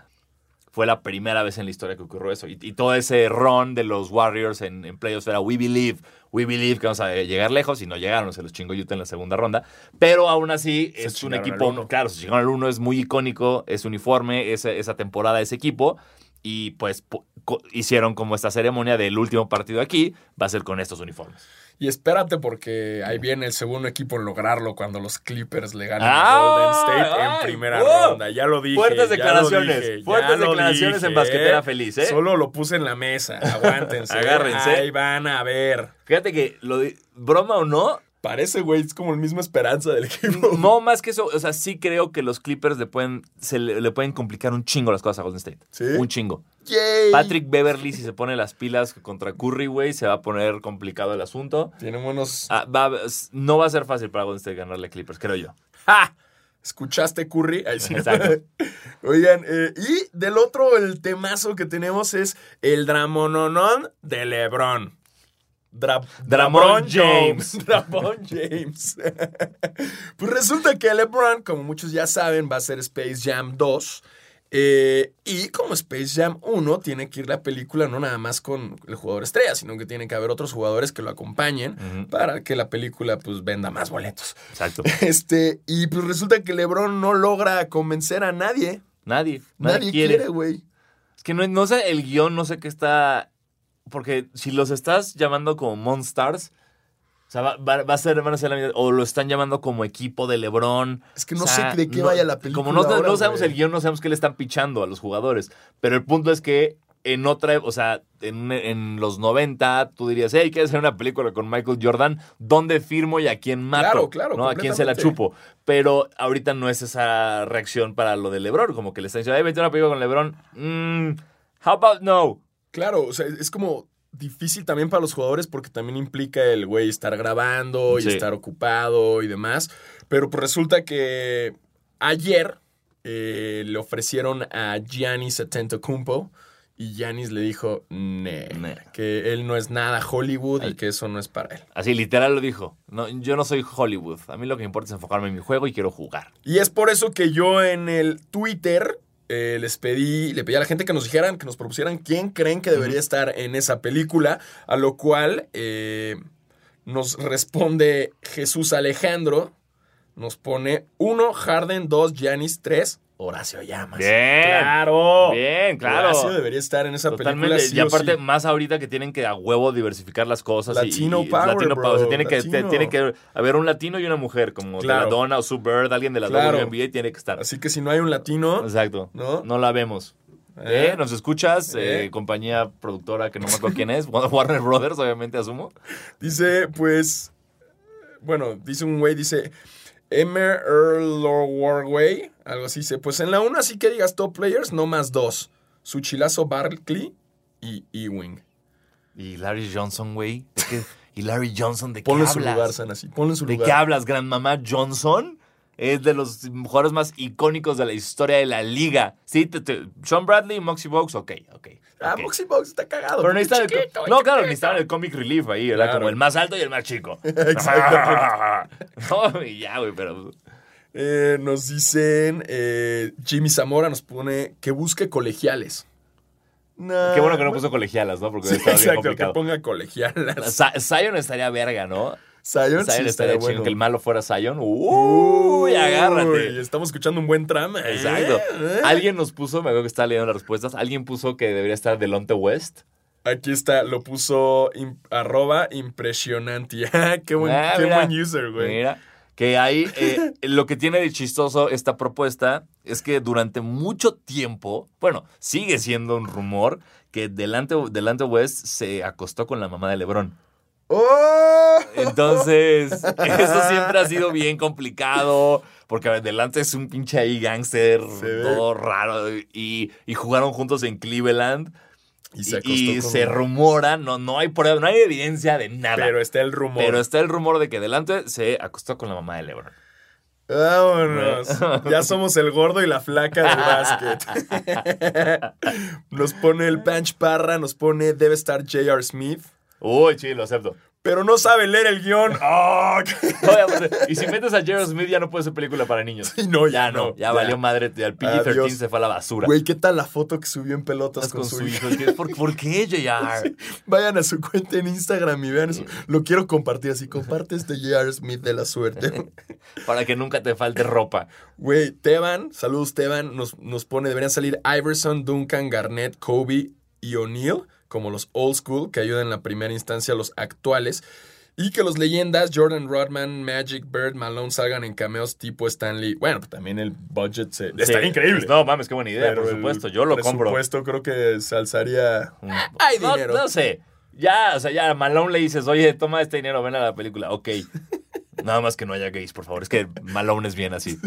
Speaker 1: fue la primera vez en la historia que ocurrió eso. Y, y todo ese run de los Warriors en, en playoffs era We Believe, We Believe que vamos a llegar lejos y no llegaron, se los chingó Utah en la segunda ronda. Pero aún así
Speaker 2: Se
Speaker 1: es un equipo,
Speaker 2: uno.
Speaker 1: claro, se chingaron al uno, es muy icónico, es uniforme, esa, esa temporada, ese equipo. Y pues hicieron como esta ceremonia del último partido aquí, va a ser con estos uniformes.
Speaker 2: Y espérate porque ahí viene el segundo equipo en lograrlo cuando los Clippers le ganan
Speaker 1: Ah,
Speaker 2: a Golden State
Speaker 1: ay,
Speaker 2: en primera
Speaker 1: wow.
Speaker 2: ronda. Ya lo dije.
Speaker 1: Fuertes declaraciones,
Speaker 2: dije,
Speaker 1: fuertes declaraciones
Speaker 2: dije,
Speaker 1: en Basquetera Feliz, ¿eh?
Speaker 2: Solo lo puse en la mesa. Aguántense.
Speaker 1: Agárrense.
Speaker 2: Ahí van a ver.
Speaker 1: Fíjate que, lo de- broma o no,
Speaker 2: Parece, güey, es como el mismo esperanza del equipo.
Speaker 1: No, más que eso, o sea, sí creo que los Clippers le pueden, se le, le pueden complicar un chingo las cosas a Golden State.
Speaker 2: ¿Sí?
Speaker 1: Un chingo.
Speaker 2: Yay.
Speaker 1: Patrick Beverly, si se pone las pilas contra Curry, güey, se va a poner complicado el asunto.
Speaker 2: Tiene buenos.
Speaker 1: Ah, va- no va a ser fácil para Golden State ganarle a Clippers, creo yo.
Speaker 2: ¡Ja! ¿Escuchaste, Curry? Ahí sí.
Speaker 1: Exacto.
Speaker 2: Oigan, eh, y del otro, el temazo que tenemos es el dramononón de LeBron. Dra-
Speaker 1: Dramon James.
Speaker 2: Dramon James. pues resulta que LeBron, como muchos ya saben, va a ser Space Jam 2. eh, y como Space Jam 1, tiene que ir la película no nada más con el jugador estrella, sino que tiene que haber otros jugadores que lo acompañen para que la película pues venda más boletos.
Speaker 1: Exacto.
Speaker 2: Este, y pues resulta que LeBron no logra convencer a nadie.
Speaker 1: Nadie. Nadie, quiere,
Speaker 2: güey.
Speaker 1: Es que no, no sé, el guion no sé qué está. Porque si los estás llamando como Monstars, o sea, va, va- va a ser, van a ser la misma- O lo están llamando como equipo de LeBron.
Speaker 2: Es que no
Speaker 1: O sea,
Speaker 2: sé de qué
Speaker 1: no-
Speaker 2: vaya la película.
Speaker 1: Como no,
Speaker 2: ahora,
Speaker 1: no sabemos el guion, no sabemos qué le están pichando a los jugadores. Pero el punto es que en otra, o sea, en, en los 90, tú dirías, hey, ¿quieres hacer una película con Michael Jordan? ¿Dónde firmo y a quién mato?
Speaker 2: Claro, claro,
Speaker 1: ¿no? ¿A quién se la chupo? Pero ahorita no es esa reacción para lo de LeBron. Como que le están diciendo, hey, vete una película con LeBron. Mm, how about no?
Speaker 2: Claro, o sea, es como difícil también para los jugadores porque también implica el güey estar grabando y
Speaker 1: Sí.
Speaker 2: estar ocupado y demás. Pero pues resulta que ayer eh, le ofrecieron a Giannis Antetokounmpo y Giannis le dijo "Nee",
Speaker 1: Nee.
Speaker 2: que él no es nada Hollywood y que eso no es para él.
Speaker 1: Así, literal lo dijo. No, yo no soy Hollywood. A mí lo que me importa es enfocarme en mi juego y quiero jugar.
Speaker 2: Y es por eso que yo en el Twitter eh, les pedí, le pedí a la gente que nos dijeran, que nos propusieran quién creen que debería estar en esa película, a lo cual eh, nos responde Jesús Alejandro, nos pone uno, Harden, dos, Giannis, tres, Horacio Llamas.
Speaker 1: Bien.
Speaker 2: Claro.
Speaker 1: Bien, claro.
Speaker 2: Horacio debería estar en esa
Speaker 1: Totalmente.
Speaker 2: película. sí
Speaker 1: y aparte,
Speaker 2: sí.
Speaker 1: más ahorita que tienen que a huevo diversificar las cosas. y-
Speaker 2: Latino
Speaker 1: y,
Speaker 2: power,
Speaker 1: Latino
Speaker 2: bro,
Speaker 1: power. O sea, tiene, que, tiene que haber un latino y una mujer, como de
Speaker 2: Claro.
Speaker 1: la Donna o Sue Bird, alguien de la
Speaker 2: Claro.
Speaker 1: WNBA tiene que estar.
Speaker 2: Así que si no hay un latino,
Speaker 1: Exacto.
Speaker 2: ¿no?
Speaker 1: No la vemos.
Speaker 2: ¿Eh?
Speaker 1: ¿Eh? ¿Nos escuchas?
Speaker 2: ¿Eh?
Speaker 1: Eh, compañía productora que no me acuerdo quién es. Warner Brothers, obviamente, asumo.
Speaker 2: Dice, pues. Bueno, dice un güey, dice. Emer Earl Warway, algo así. Dice, pues en la 1 así que digas top players, no más dos. Suchilazo Barkley y Ewing.
Speaker 1: Y Larry Johnson, güey. ¿De ¿Y Larry Johnson de qué
Speaker 2: Ponle en su
Speaker 1: hablas?
Speaker 2: lugar, San, así. Ponle su
Speaker 1: ¿De
Speaker 2: lugar.
Speaker 1: qué hablas, gran mamá Johnson? Es de los jugadores más icónicos de la historia de la liga. Sí, te- te- Sean Bradley y Moxie Box, ok, ok.
Speaker 2: Ah. Moxie Box está cagado.
Speaker 1: Pero
Speaker 2: porque
Speaker 1: necesitaba
Speaker 2: es
Speaker 1: el,
Speaker 2: chiquito,
Speaker 1: No, claro, necesitaban el comic relief ahí. Era
Speaker 2: Claro.
Speaker 1: como el más alto y el más chico.
Speaker 2: Exactamente.
Speaker 1: no, y ya, güey, pero.
Speaker 2: Eh, nos dicen, eh, Jimmy Zamora nos pone que busque colegiales. Nah,
Speaker 1: Qué bueno que no puso colegialas, ¿no? Porque
Speaker 2: Sí,
Speaker 1: estaba bien
Speaker 2: exacto, que
Speaker 1: complicado.
Speaker 2: ponga colegialas.
Speaker 1: Sa- Zion estaría verga, ¿no?
Speaker 2: Zion,
Speaker 1: Zion
Speaker 2: sí
Speaker 1: estaría
Speaker 2: estaría
Speaker 1: chido
Speaker 2: bueno.
Speaker 1: que el malo fuera Zion. Uy, agárrate.
Speaker 2: Uy, estamos escuchando un buen trama. ¿eh?
Speaker 1: Exacto.
Speaker 2: ¿Eh?
Speaker 1: Alguien nos puso, me acuerdo que estaba leyendo las respuestas, alguien puso que debería estar Delonte West.
Speaker 2: Aquí está, lo puso arroba impresionante. Ah, qué buen,
Speaker 1: Ah,
Speaker 2: qué
Speaker 1: mira.
Speaker 2: buen user, güey.
Speaker 1: Mira, que ahí eh, lo que tiene de chistoso esta propuesta es que durante mucho tiempo, bueno, sigue siendo un rumor que Delante, Delante West se acostó con la mamá de LeBron.
Speaker 2: ¡Oh!
Speaker 1: Entonces, eso siempre ha sido bien complicado. Porque Delante es un pinche ahí gángster, todo raro. Y, y jugaron juntos en Cleveland.
Speaker 2: Y se
Speaker 1: Y,
Speaker 2: acostó
Speaker 1: y
Speaker 2: con-
Speaker 1: se rumora, no, no hay prueba, no hay evidencia de nada.
Speaker 2: Pero está el rumor.
Speaker 1: Pero está el rumor de que Delante se acostó con la mamá de LeBron.
Speaker 2: Vámonos. ya somos el gordo y la flaca del básquet. nos pone el Panch Parra, nos pone debe estar J.R. Smith.
Speaker 1: Uy, sí, lo acepto.
Speaker 2: Pero no sabe leer el guion. ¡Ah!
Speaker 1: Obviamente, y si metes a Jared Smith ya no puede ser película para niños.
Speaker 2: Sí, no, ya
Speaker 1: ya no,
Speaker 2: no,
Speaker 1: ya,
Speaker 2: ya.
Speaker 1: valió madre, el PG-13
Speaker 2: Adiós.
Speaker 1: se fue a la basura.
Speaker 2: Güey, ¿qué tal la foto que subió en pelotas
Speaker 1: Estás
Speaker 2: con, su hijo?
Speaker 1: Es que, ¿por, por qué, JR?
Speaker 2: Vayan a su cuenta en Instagram y vean eso. Lo quiero compartir así. Comparte este J.R. Smith de la suerte.
Speaker 1: Para que nunca te falte ropa.
Speaker 2: Güey, Teban, saludos Teban, nos, nos pone, deberían salir Iverson, Duncan, Garnett, Kobe y O'Neal, como los old school, que ayudan en la primera instancia a los actuales. Y que los leyendas Jordan Rodman, Magic, Bird, Malone salgan en cameos tipo Stanley. Bueno, pues también el budget se... Está
Speaker 1: Sí,
Speaker 2: increíble.
Speaker 1: pues no, mames, qué buena idea,
Speaker 2: Pero
Speaker 1: por supuesto. Yo lo compro.
Speaker 2: presupuesto creo que se alzaría...
Speaker 1: Mm.
Speaker 2: hay
Speaker 1: No,
Speaker 2: dinero.
Speaker 1: No sé. Ya, o sea, ya a Malone le dices, oye, toma este dinero, ven a la película. Ok. Nada más que no haya gays, por favor. Es que Malone es bien así.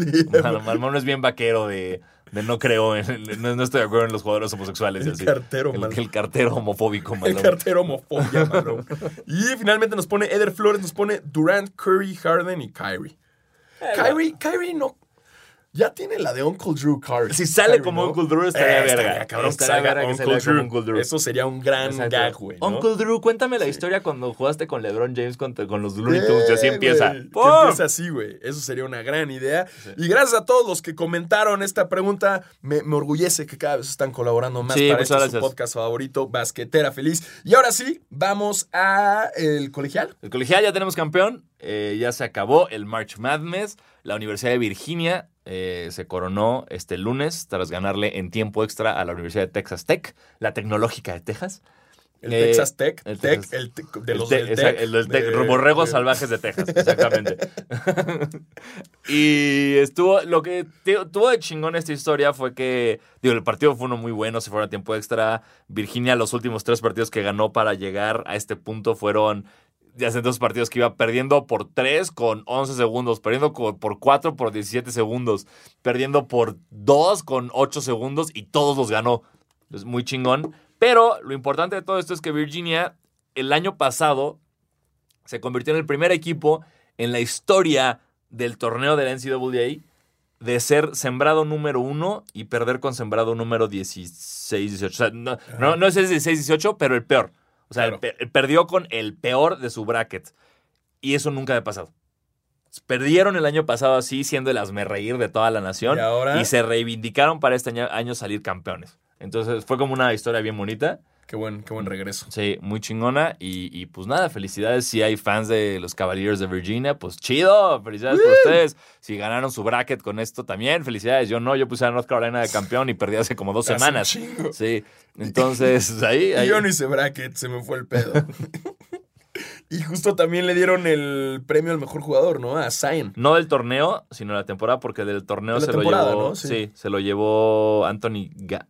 Speaker 1: Mal- Malone es bien vaquero de, de no creo, en- no, no estoy de acuerdo en los jugadores homosexuales. y
Speaker 2: El
Speaker 1: así.
Speaker 2: cartero
Speaker 1: el, el cartero homofóbico
Speaker 2: El cartero homofobia, Malone. y finalmente nos pone Eder Flores, nos pone Durant, Curry, Harden y Kyrie. Kyrie, Kyrie no. Ya tiene la de Uncle Drew Kyrie.
Speaker 1: Si sale como
Speaker 2: ¿no?
Speaker 1: Uncle Drew, estaría verga.
Speaker 2: estaría cabrón que
Speaker 1: Estaría
Speaker 2: salga
Speaker 1: verga
Speaker 2: Uncle Drew.
Speaker 1: Uncle Drew.
Speaker 2: Eso sería un gran
Speaker 1: Exacto.
Speaker 2: gag, güey. ¿no?
Speaker 1: Uncle Drew, cuéntame la historia cuando jugaste con LeBron James contra- con los Looney Tunes. y así
Speaker 2: Eh,
Speaker 1: empieza.
Speaker 2: empieza así, güey. Eso sería una gran idea. Y gracias a todos los que comentaron esta pregunta. Me, me orgullece que cada vez están colaborando más
Speaker 1: Sí,
Speaker 2: para este su podcast favorito, Basquetera Feliz. Y ahora sí, vamos a el colegial.
Speaker 1: El colegial ya tenemos campeón. eh, ya se acabó el March Madness. La Universidad de Virginia eh, se coronó este lunes tras ganarle en tiempo extra a la Universidad de Texas Tech, la tecnológica de Texas.
Speaker 2: El
Speaker 1: Eh,
Speaker 2: Texas Tech,
Speaker 1: el
Speaker 2: Tech,
Speaker 1: Texas-
Speaker 2: el de los Tech,
Speaker 1: el Tech,
Speaker 2: de-
Speaker 1: borregos
Speaker 2: de-
Speaker 1: salvajes de Texas, exactamente. y estuvo, lo que tuvo de chingón esta historia fue que, digo, el partido fue uno muy bueno, se fueron a tiempo extra. Virginia, los últimos tres partidos que ganó para llegar a este punto fueron ya hace dos partidos que iba perdiendo por 3 con 11 segundos, perdiendo por 4 por 17 segundos, perdiendo por 2 con 8 segundos y todos los ganó. Es muy chingón. Pero lo importante de todo esto es que Virginia el año pasado se convirtió en el primer equipo en la historia del torneo de la NCAA de ser sembrado número uno y perder con sembrado número 16, 18. O sea, no, no, no es el 16, 18, pero el peor. O sea,
Speaker 2: Claro.
Speaker 1: perdió con el peor de su bracket. Y eso nunca había pasado. Perdieron el año pasado así, siendo el reír de toda la nación.
Speaker 2: ¿Y ahora?
Speaker 1: se reivindicaron para este año, año salir campeones. Entonces fue como una historia bien bonita.
Speaker 2: Qué buen, qué buen regreso.
Speaker 1: Sí, muy chingona. Y, y, pues nada, felicidades. Si hay fans de los Cavaliers de Virginia, pues chido. Felicidades por ustedes. Si ganaron su bracket con esto también, felicidades. Yo no, yo puse a North Carolina de campeón y perdí hace como dos
Speaker 2: Hace un
Speaker 1: semanas.
Speaker 2: chingo.
Speaker 1: Sí, entonces ahí.
Speaker 2: Y
Speaker 1: ahí-
Speaker 2: yo no hice bracket, se me fue el pedo. y justo también le dieron el premio al mejor jugador, ¿no? A Zion.
Speaker 1: No del torneo, sino la temporada, porque del torneo
Speaker 2: la
Speaker 1: se lo llevó.
Speaker 2: ¿no? Sí.
Speaker 1: Sí. se lo llevó Anthony Ga-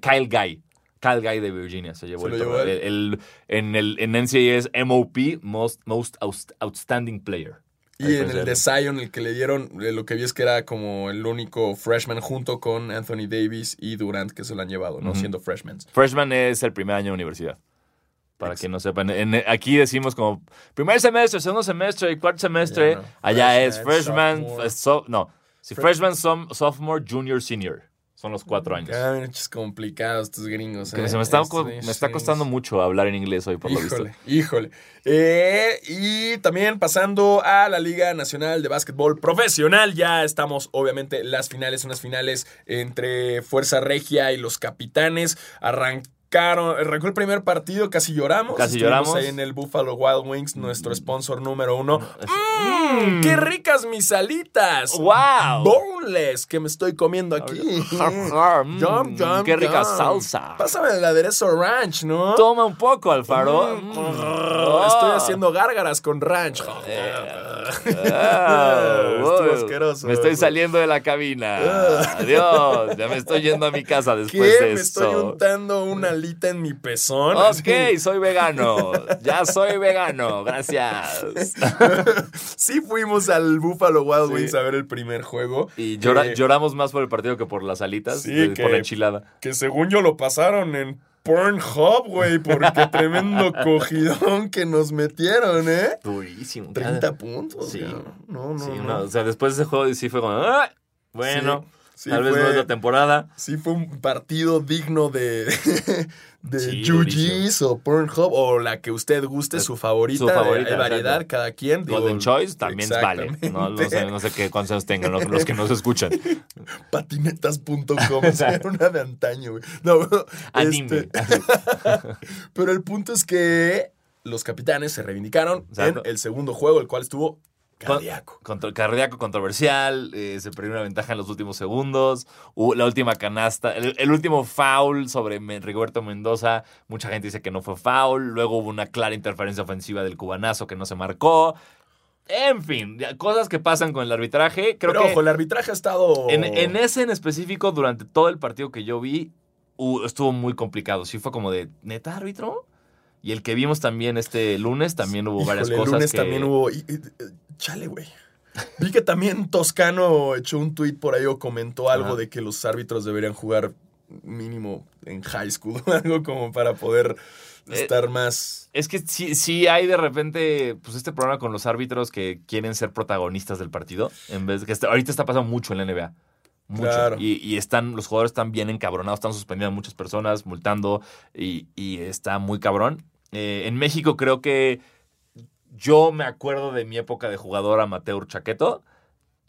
Speaker 1: Kyle Guy. Kyle Guy de Virginia se llevó
Speaker 2: Se
Speaker 1: el
Speaker 2: lo llevó.
Speaker 1: El- el- en el en NCAA es MOP, Most, Most Out- Outstanding Player.
Speaker 2: Y en el de. Zion, el que le dieron, eh, lo que vi es que era como el único freshman junto con Anthony Davis y Durant que se lo han llevado, ¿no? Siendo freshmen.
Speaker 1: Freshman es el primer año de universidad. Para
Speaker 2: Ex-
Speaker 1: que no sepan. En- aquí decimos como primer semestre, segundo semestre y cuarto semestre.
Speaker 2: No.
Speaker 1: Allá es
Speaker 2: Freshman,
Speaker 1: so- no. Si
Speaker 2: Fre-
Speaker 1: freshman, sophomore, junior, senior. Son los cuatro años.
Speaker 2: Ah, pinches complicados estos gringos.
Speaker 1: Que
Speaker 2: eh.
Speaker 1: se me está,
Speaker 2: Estos
Speaker 1: me está
Speaker 2: gringos.
Speaker 1: costando mucho hablar en inglés hoy, por lo visto.
Speaker 2: Híjole, híjole. Eh, y también pasando a la Liga Nacional de Básquetbol Profesional, ya estamos, obviamente, las finales, unas finales entre Fuerza Regia y los Capitanes. Arrancaron, arrancó el primer partido, casi lloramos.
Speaker 1: Casi
Speaker 2: Estuvimos
Speaker 1: lloramos.
Speaker 2: ahí en el Buffalo Wild Wings, nuestro sponsor número uno.
Speaker 1: Mm.
Speaker 2: ¡Mmm! ¡Qué ricas mis alitas!
Speaker 1: ¡Wow!
Speaker 2: Boneless que me estoy comiendo aquí.
Speaker 1: Mm,
Speaker 2: Yum, yum,
Speaker 1: ¡Qué rica salsa!
Speaker 2: Pásame el aderezo ranch, ¿no?
Speaker 1: Toma un poco, Alfaro.
Speaker 2: Mm,
Speaker 1: Mm.
Speaker 2: Estoy
Speaker 1: Oh.
Speaker 2: haciendo gárgaras con ranch.
Speaker 1: Ah,
Speaker 2: Estuvo
Speaker 1: uy,
Speaker 2: asqueroso.
Speaker 1: Me estoy saliendo de la cabina. Adiós. Ya me estoy yendo a mi casa
Speaker 2: ¿Qué?
Speaker 1: después de
Speaker 2: Me estoy untando una en mi pezón.
Speaker 1: Ok, soy vegano. Ya soy vegano. Gracias.
Speaker 2: Sí fuimos al Buffalo Wild
Speaker 1: Sí.
Speaker 2: Wings a ver el primer juego.
Speaker 1: Y llora-
Speaker 2: que,
Speaker 1: lloramos más por el partido que por las alitas,
Speaker 2: Sí,
Speaker 1: eh,
Speaker 2: que-
Speaker 1: por la enchilada.
Speaker 2: que según yo lo pasaron en Pornhub, güey, porque tremendo cogidón que nos metieron, ¿eh?
Speaker 1: Durísimo.
Speaker 2: 30 puntos.
Speaker 1: Sí.
Speaker 2: No, no,
Speaker 1: Sí,
Speaker 2: no.
Speaker 1: una- o sea, después de ese juego sí fue como, "Ah, bueno,
Speaker 2: Sí,
Speaker 1: tal vez
Speaker 2: fue-
Speaker 1: no es la temporada.
Speaker 2: Sí, fue un partido digno de, de
Speaker 1: Sí,
Speaker 2: Juji's o Pornhub o la que usted guste, su favorita.
Speaker 1: Su favorita,
Speaker 2: Hay variedad,
Speaker 1: exacto.
Speaker 2: cada quien. digo,
Speaker 1: Golden Choice también vale. No, no sé, no sé qué años tengan los, los que nos escuchan.
Speaker 2: Patinetas.com, una de antaño, güey. No,
Speaker 1: Anime.
Speaker 2: este, pero el punto es que los capitanes se reivindicaron
Speaker 1: Exacto.
Speaker 2: en el segundo juego, el cual estuvo cardíaco.
Speaker 1: Contro- cardíaco controversial, eh, se perdió una ventaja en los últimos segundos, hubo la última canasta, el, el último foul sobre Rigoberto Mendoza, mucha gente dice que no fue foul, luego hubo una clara interferencia ofensiva del cubanazo que no se marcó. En fin, cosas que pasan con el arbitraje. Creo
Speaker 2: pero
Speaker 1: que
Speaker 2: ojo, el arbitraje ha estado...
Speaker 1: en, en ese en específico, durante todo el partido que yo vi, estuvo muy complicado. Sí fue como de, ¿neta árbitro? Y el que vimos también este lunes, también hubo varias cosas
Speaker 2: el lunes
Speaker 1: que...
Speaker 2: también hubo. y- y- y- chale, güey. Vi que también Toscano echó un tuit por ahí o comentó algo
Speaker 1: Ajá.
Speaker 2: de que los árbitros deberían jugar mínimo en high school, algo como para poder
Speaker 1: Eh,
Speaker 2: estar más.
Speaker 1: Es que sí, sí hay de repente, pues este problema con los árbitros que quieren ser protagonistas del partido, en vez de que está- ahorita está pasando mucho en la NBA. Mucho.
Speaker 2: Claro.
Speaker 1: Y, y están, los jugadores están bien encabronados, están suspendiendo a muchas personas, multando, y, y está muy cabrón. Eh, en México creo que yo me acuerdo de mi época de jugador amateur chaqueto.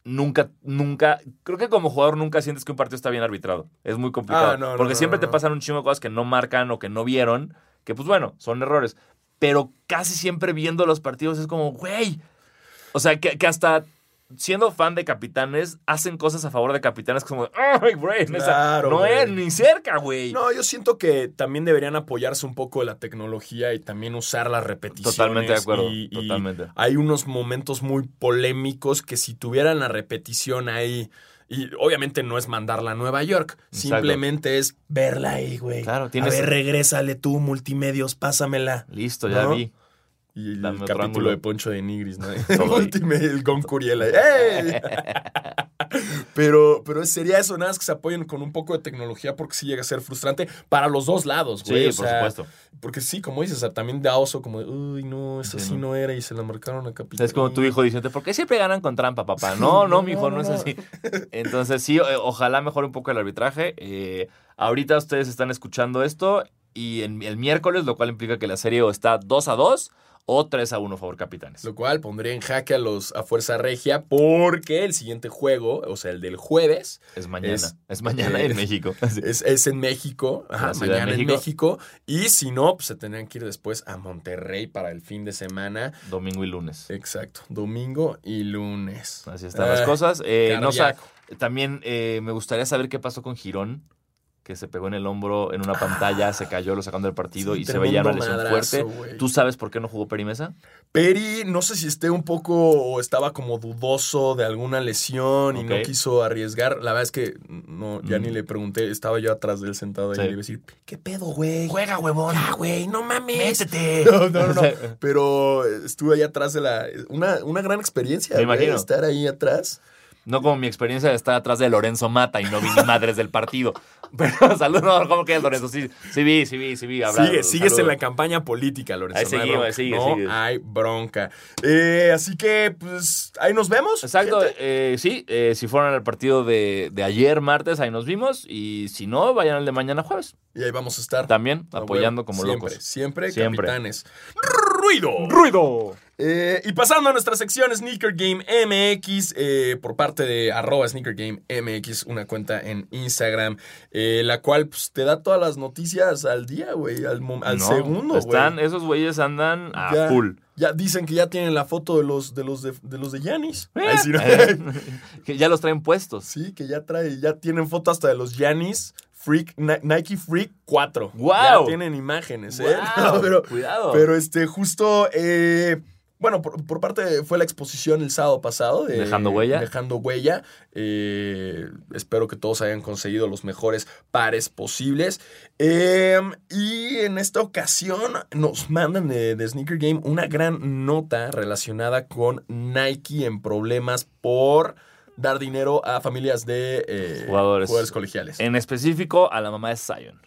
Speaker 1: Nunca, nunca, creo que como jugador nunca sientes que un partido está bien arbitrado. Es muy complicado.
Speaker 2: Ah, no,
Speaker 1: porque
Speaker 2: no,
Speaker 1: siempre te pasan un chingo de cosas que no marcan o que no vieron, que pues bueno, son errores. Pero casi siempre viendo los partidos es como, güey. O sea, que, que hasta siendo fan de capitanes, hacen cosas a favor de capitanes como, ay, güey,
Speaker 2: Claro,
Speaker 1: no es ni cerca, güey.
Speaker 2: No, yo siento que también deberían apoyarse un poco de la tecnología y también usar las repeticiones.
Speaker 1: Totalmente de acuerdo,
Speaker 2: y- y
Speaker 1: totalmente.
Speaker 2: hay unos momentos muy polémicos que si tuvieran la repetición ahí, y obviamente no es mandarla a Nueva York, simplemente es verla ahí, güey.
Speaker 1: Claro, tienes-
Speaker 2: A ver, regrésale tú, multimedios, pásamela.
Speaker 1: Listo, ya
Speaker 2: ¿No?
Speaker 1: vi.
Speaker 2: Y el
Speaker 1: Dame otro
Speaker 2: capítulo
Speaker 1: ángulo.
Speaker 2: de Poncho de Nigris, ¿no? El Gon Curiel. ¡Ey! pero, pero sería eso, nada más que se apoyen con un poco de tecnología porque sí llega a ser frustrante para los dos lados,
Speaker 1: Sí,
Speaker 2: güey. o
Speaker 1: por
Speaker 2: sea,
Speaker 1: supuesto.
Speaker 2: Porque sí, como dices, también da oso como de, uy, no, eso
Speaker 1: Sí,
Speaker 2: sí
Speaker 1: no.
Speaker 2: no era y se la marcaron a capitán.
Speaker 1: Es como tu hijo diciendo, ¿por qué siempre ganan con trampa, papá? No, no,
Speaker 2: No,
Speaker 1: mi hijo, no,
Speaker 2: no,
Speaker 1: es así. Entonces, sí, eh, ojalá mejore un poco el arbitraje. Eh, ahorita ustedes están escuchando esto y en, el miércoles, lo cual implica que la serie está 2 a 2 o 3 a 1 favor Capitanes.
Speaker 2: Lo cual pondría en jaque a los a Fuerza Regia porque el siguiente juego, o sea, el del jueves,
Speaker 1: Es mañana.
Speaker 2: Es-
Speaker 1: Es, mañana
Speaker 2: eh,
Speaker 1: en México.
Speaker 2: Es, es en México. Ajá, mañana en
Speaker 1: México.
Speaker 2: Y si no, pues se tendrían que ir después a Monterrey para el fin de semana.
Speaker 1: Domingo y lunes.
Speaker 2: Exacto. Domingo y lunes.
Speaker 1: Así están las cosas. Eh, no, sa-
Speaker 2: cardíaco.
Speaker 1: también eh, me gustaría saber qué pasó con Girón, que se pegó en el hombro en una pantalla, se cayó, lo sacaron del partido
Speaker 2: Sí,
Speaker 1: y se veía una lesión
Speaker 2: madrazo,
Speaker 1: fuerte. ¿Tú sabes por qué no jugó Perimesa?
Speaker 2: Peri, no sé si esté un poco o estaba como dudoso de alguna lesión y no quiso arriesgar. La verdad es que no, ya
Speaker 1: Mm.
Speaker 2: ni le pregunté. Estaba yo atrás de él sentado
Speaker 1: Sí.
Speaker 2: y le iba a decir, ¿qué pedo, güey?
Speaker 1: Juega, huevón.
Speaker 2: Ya, güey, no mames.
Speaker 1: Métete.
Speaker 2: No, no, no. Pero estuve ahí atrás de la. Una, una gran experiencia,
Speaker 1: Me
Speaker 2: güey,
Speaker 1: imagino.
Speaker 2: estar ahí atrás.
Speaker 1: No como mi experiencia de estar atrás de Lorenzo Mata y no vi ni madres del partido. Pero saludos, ¿cómo quedas, Lorenzo? Sí, sí vi, sí vi, sí vi. habrá-
Speaker 2: Sigue, sigues en la campaña política, Lorenzo.
Speaker 1: Ahí
Speaker 2: no hay
Speaker 1: seguimos,
Speaker 2: bronca.
Speaker 1: sigue,
Speaker 2: no
Speaker 1: sigue.
Speaker 2: hay bronca. Eh, así que, pues, ahí nos vemos.
Speaker 1: Exacto, eh, sí, eh, si fueron al partido de, de ayer, martes, ahí nos vimos. Y si no, vayan al de mañana, jueves.
Speaker 2: Y ahí vamos a estar.
Speaker 1: También apoyando como
Speaker 2: siempre,
Speaker 1: locos.
Speaker 2: Siempre,
Speaker 1: Siempre.
Speaker 2: capitanes. ¡Ruido!
Speaker 1: ¡Ruido!
Speaker 2: Eh, y pasando a nuestra sección Sneaker Game MX, eh, por parte de arroba Sneaker Game MX, una cuenta en Instagram, eh, la cual pues, te da todas las noticias al día, güey, al, mo- al
Speaker 1: No,
Speaker 2: segundo, güey.
Speaker 1: Están, esos güeyes andan a
Speaker 2: Ya.
Speaker 1: full.
Speaker 2: Ya dicen que ya tienen la foto de los de los de, de los de Yanis. Ay, sí, ¿no?
Speaker 1: que ya los traen puestos.
Speaker 2: Sí, que ya trae, ya tienen foto hasta de los Yanis Freak, Ni- Nike Freak 4.
Speaker 1: ¡Guau!
Speaker 2: Ya tienen imágenes, ¿eh? No, pero,
Speaker 1: cuidado.
Speaker 2: pero este, justo, eh, bueno, por, por parte de- fue la exposición el sábado pasado. de-
Speaker 1: Dejando huella.
Speaker 2: Dejando huella. Eh, espero que todos hayan conseguido los mejores pares posibles. Eh, y en esta ocasión nos mandan de, de Sneaker Game una gran nota relacionada con Nike en problemas por dar dinero a familias de eh,
Speaker 1: Jugadores.
Speaker 2: colegiales.
Speaker 1: En específico, a la mamá de Zion.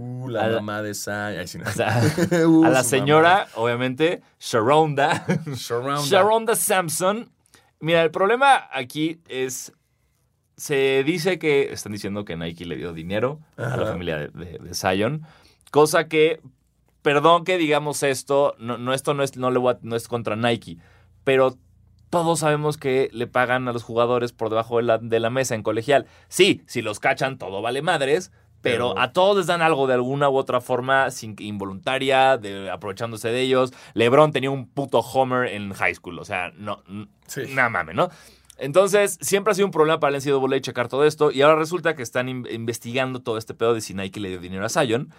Speaker 2: Uh, la
Speaker 1: a la-
Speaker 2: mamá de Sai. Ay, sí, no.
Speaker 1: O sea,
Speaker 2: Uh,
Speaker 1: a la señora, obviamente, Sharonda.
Speaker 2: Sharonda.
Speaker 1: Sharonda Sampson. Mira, el problema aquí es. Se dice que. Están diciendo que Nike le dio dinero a la familia de, de- de Zion. Cosa que. Perdón que digamos esto. No, no esto no es, no, le voy a- no es contra Nike. Pero todos sabemos que le pagan a los jugadores por debajo de la, de la mesa en colegial. Sí, si los cachan, todo vale madres. Pero,
Speaker 2: Pero-
Speaker 1: a todos les dan algo de alguna u otra forma, sin, involuntaria, de, aprovechándose de ellos. LeBron tenía un puto Homer en high school. O sea, no,
Speaker 2: Sí.
Speaker 1: nada mames, ¿no? Entonces, siempre ha sido un problema para el NCAA checar todo esto. Y ahora resulta que están in- investigando todo este pedo de si Nike le dio dinero a Zion.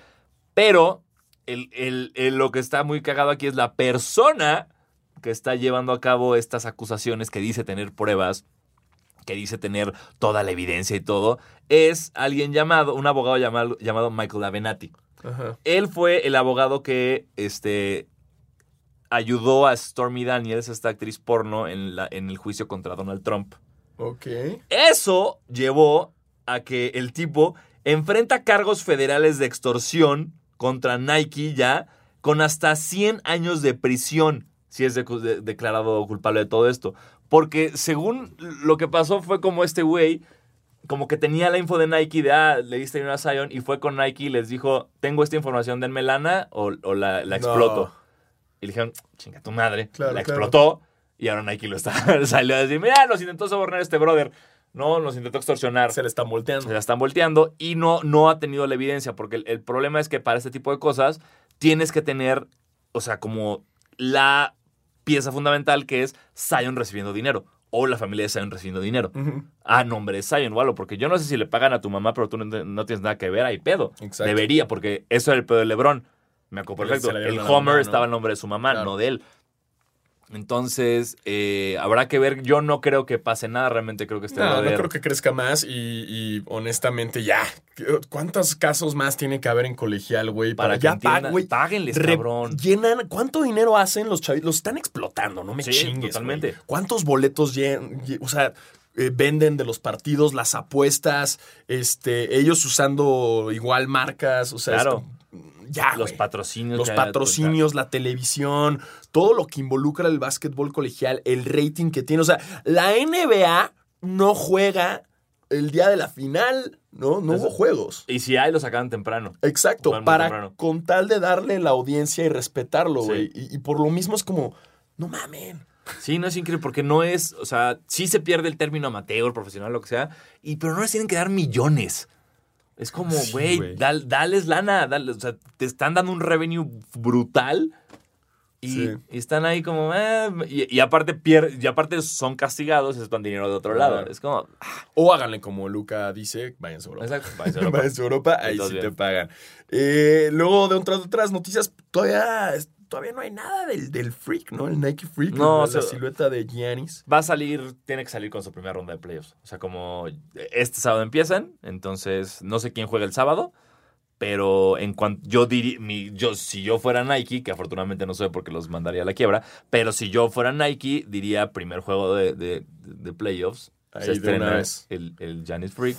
Speaker 1: Pero el- el- el- lo que está muy cagado aquí es la persona que está llevando a cabo estas acusaciones, que dice tener pruebas, que dice tener toda la evidencia y todo, es alguien llamado, un abogado llamado, llamado Michael Avenatti.
Speaker 2: Ajá.
Speaker 1: Él fue el abogado que este, ayudó a Stormy Daniels, esta actriz porno, en, la, en el juicio contra Donald Trump.
Speaker 2: Ok.
Speaker 1: Eso llevó a que el tipo enfrenta cargos federales de extorsión contra Nike ya con hasta 100 años de prisión si es de- de- declarado culpable de todo esto. Porque según lo que pasó fue como este güey, como que tenía la info de Nike de, ah, le diste dinero a Zion y fue con Nike y les dijo, tengo esta información, denme lana o, o la, la
Speaker 2: No.
Speaker 1: exploto. Y le dijeron, chinga tu madre.
Speaker 2: Claro,
Speaker 1: la
Speaker 2: claro.
Speaker 1: explotó y ahora Nike lo está, salió a decir, mira, nos intentó sobornar este brother. No, nos intentó extorsionar.
Speaker 2: Se le están
Speaker 1: Se
Speaker 2: volteando.
Speaker 1: la están volteando y no, no ha tenido la evidencia, porque el, el problema es que para este tipo de cosas tienes que tener, o sea, como la pieza fundamental que es Zion recibiendo dinero o la familia de Zion recibiendo dinero
Speaker 2: Ujú.
Speaker 1: a nombre de Zion o algo, porque yo no sé si le pagan a tu mamá, pero tú no, no tienes nada que ver, hay pedo.
Speaker 2: Exacto.
Speaker 1: Debería, porque eso era el pedo de LeBron. Me acuerdo perfecto. El Homer
Speaker 2: mamá, ¿no?
Speaker 1: estaba en nombre de su mamá,
Speaker 2: Claro.
Speaker 1: no de él. Entonces, eh, habrá que ver. Yo no creo que pase nada. Realmente creo que este
Speaker 2: No, no creo que crezca más y, y honestamente ya. ¿Cuántos casos más tiene que haber en colegial, güey?
Speaker 1: para que
Speaker 2: ya
Speaker 1: entiendan,
Speaker 2: pag- güey.
Speaker 1: páguenles, cabrón.
Speaker 2: Llenan, ¿cuánto dinero hacen los chavitos? Los están explotando, no me
Speaker 1: Sí,
Speaker 2: chingues.
Speaker 1: totalmente.
Speaker 2: güey. ¿Cuántos boletos o sea, eh, venden de los partidos, las apuestas, este, ellos usando igual marcas, o sea,
Speaker 1: Claro.
Speaker 2: Ya,
Speaker 1: los patrocinios.
Speaker 2: Los patrocinios, la televisión, todo lo que involucra el básquetbol colegial, el rating que tiene. O sea, la NBA no juega el día de la final ¿no? No
Speaker 1: Eso-
Speaker 2: hubo juegos.
Speaker 1: Y si hay, lo sacaban temprano.
Speaker 2: Exacto, para
Speaker 1: temprano.
Speaker 2: con tal de darle la audiencia y respetarlo,
Speaker 1: Sí.
Speaker 2: güey. Y, y por lo mismo es como, no mamen.
Speaker 1: Sí, no es increíble porque no es, o sea, sí se pierde el término amateur, profesional, lo que sea, y pero no les tienen que dar millones. Es como,
Speaker 2: Sí,
Speaker 1: güey,
Speaker 2: güey.
Speaker 1: dal- dales lana, dale, o sea, te están dando un revenue brutal y,
Speaker 2: Sí.
Speaker 1: y están ahí como, eh, y, y aparte pier- y aparte son castigados y se van dinero de otro lado. Es como,
Speaker 2: O háganle como Luca dice, váyanse a Europa.
Speaker 1: exacto, váyanse a Europa.
Speaker 2: Váyanse a Europa, ahí
Speaker 1: Entonces,
Speaker 2: sí te pagan. Eh, luego, de otras, otras noticias, todavía, todavía no hay nada del, del Freak, ¿no? El Nike Freak,
Speaker 1: No, o sea-
Speaker 2: la silueta de Giannis.
Speaker 1: Va a salir, tiene que salir con su primera ronda de playoffs. O sea, como este sábado empiezan, entonces no sé quién juega el sábado, pero en cuanto yo diría, mi, yo, si yo fuera Nike, que afortunadamente no sé porque los mandaría a la quiebra, pero si yo fuera Nike, diría primer juego de, de, de playoffs.
Speaker 2: Ahí
Speaker 1: se estrena el, el Giannis Freak.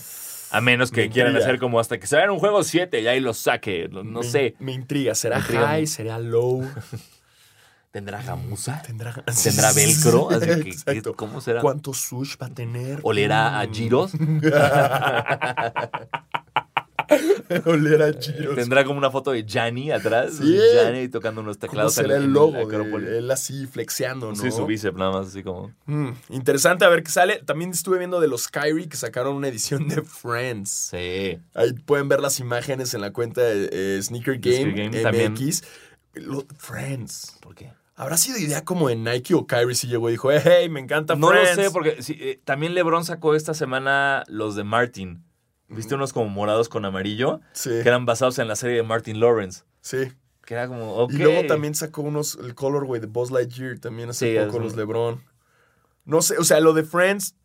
Speaker 1: A menos que
Speaker 2: Me
Speaker 1: quieran
Speaker 2: intriga.
Speaker 1: hacer como hasta que se vayan a un juego 7 y ahí lo saque. No,
Speaker 2: Me-
Speaker 1: sé.
Speaker 2: Me intriga. ¿Será
Speaker 1: Me intriga
Speaker 2: high? ¿Será low?
Speaker 1: ¿Tendrá gamuza?
Speaker 2: ¿Tendrá,
Speaker 1: ¿Tendrá velcro? Así que, ¿qué-
Speaker 2: Exacto.
Speaker 1: ¿Cómo será?
Speaker 2: ¿Cuánto sush va a tener?
Speaker 1: ¿Olerá a
Speaker 2: Mm.
Speaker 1: giros?
Speaker 2: Oler a giros.
Speaker 1: Tendrá como una foto de Gianni atrás.
Speaker 2: Sí.
Speaker 1: Gianni tocando unos
Speaker 2: ¿Cómo
Speaker 1: teclados
Speaker 2: será
Speaker 1: en,
Speaker 2: el logo de él así flexeando, no?
Speaker 1: Sí, su bíceps nada más, así como.
Speaker 2: Mm, interesante a ver qué sale. También estuve viendo de los Kyrie que sacaron una edición de Friends.
Speaker 1: Sí.
Speaker 2: Ahí pueden ver las imágenes en la cuenta de eh, Sneaker Game,
Speaker 1: Sneaker Game, también.
Speaker 2: MX. Friends.
Speaker 1: ¿Por qué?
Speaker 2: ¿Habrá sido idea como de Nike o Kyrie si llegó y dijo, "Eh, hey, me encanta
Speaker 1: No
Speaker 2: Friends?
Speaker 1: lo sé, porque sí, eh, también LeBron sacó esta semana los de Martin. ¿Viste unos como morados con amarillo?
Speaker 2: Sí,
Speaker 1: Que eran basados en la serie de Martin Lawrence.
Speaker 2: sí.
Speaker 1: Que era como.
Speaker 2: Y luego también sacó unos, el colorway de Buzz Lightyear también hace
Speaker 1: Sí,
Speaker 2: poco los LeBron. No sé, o sea, lo de Friends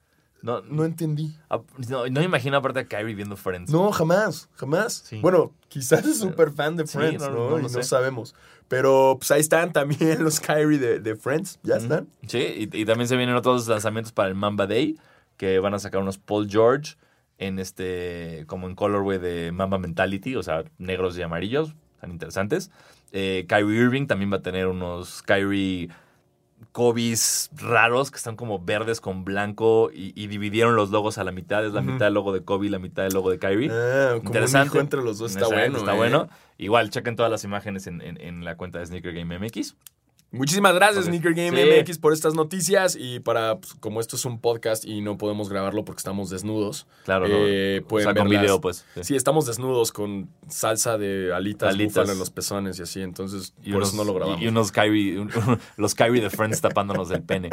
Speaker 1: No,
Speaker 2: no entendí.
Speaker 1: ah, no, no me imagino aparte a Kyrie viendo Friends.
Speaker 2: No, jamás, jamás.
Speaker 1: Sí.
Speaker 2: Bueno, quizás es súper fan de
Speaker 1: Sí,
Speaker 2: Friends,
Speaker 1: no,
Speaker 2: ¿no? y sabemos. Pero pues ahí están también los Kyrie de, de Friends, ya están.
Speaker 1: Sí, y, y también se vienen otros lanzamientos para el Mamba Day, que van a sacar unos Paul George en este, como en colorway de Mamba Mentality, o sea, negros y amarillos, tan interesantes. Eh, Kyrie Irving también va a tener unos Kyrie Kobe's raros que están como verdes con blanco y, y dividieron los logos a la mitad, es la mitad del logo de Kobe y la mitad del logo de Kyrie.
Speaker 2: Ah, como un
Speaker 1: Interesante.
Speaker 2: entre los dos está bueno.
Speaker 1: Está
Speaker 2: ¿eh?
Speaker 1: bueno. Igual, chequen todas las imágenes en, en- en la cuenta de Sneaker Game MX.
Speaker 2: Muchísimas gracias. Sneaker Game
Speaker 1: Sí.
Speaker 2: MX, por estas noticias. Y para, pues, como esto es un podcast y no podemos grabarlo porque estamos desnudos.
Speaker 1: Claro,
Speaker 2: eh,
Speaker 1: no.
Speaker 2: pueden
Speaker 1: o sea, con
Speaker 2: verlas.
Speaker 1: video, pues. sí.
Speaker 2: Sí, estamos desnudos con salsa de alitas,
Speaker 1: Alitas.
Speaker 2: en los pezones y así. Entonces,
Speaker 1: Y
Speaker 2: por
Speaker 1: unos,
Speaker 2: eso no lo grabamos.
Speaker 1: Y unos Kyrie, un- los Kyrie de Friends tapándonos del pene.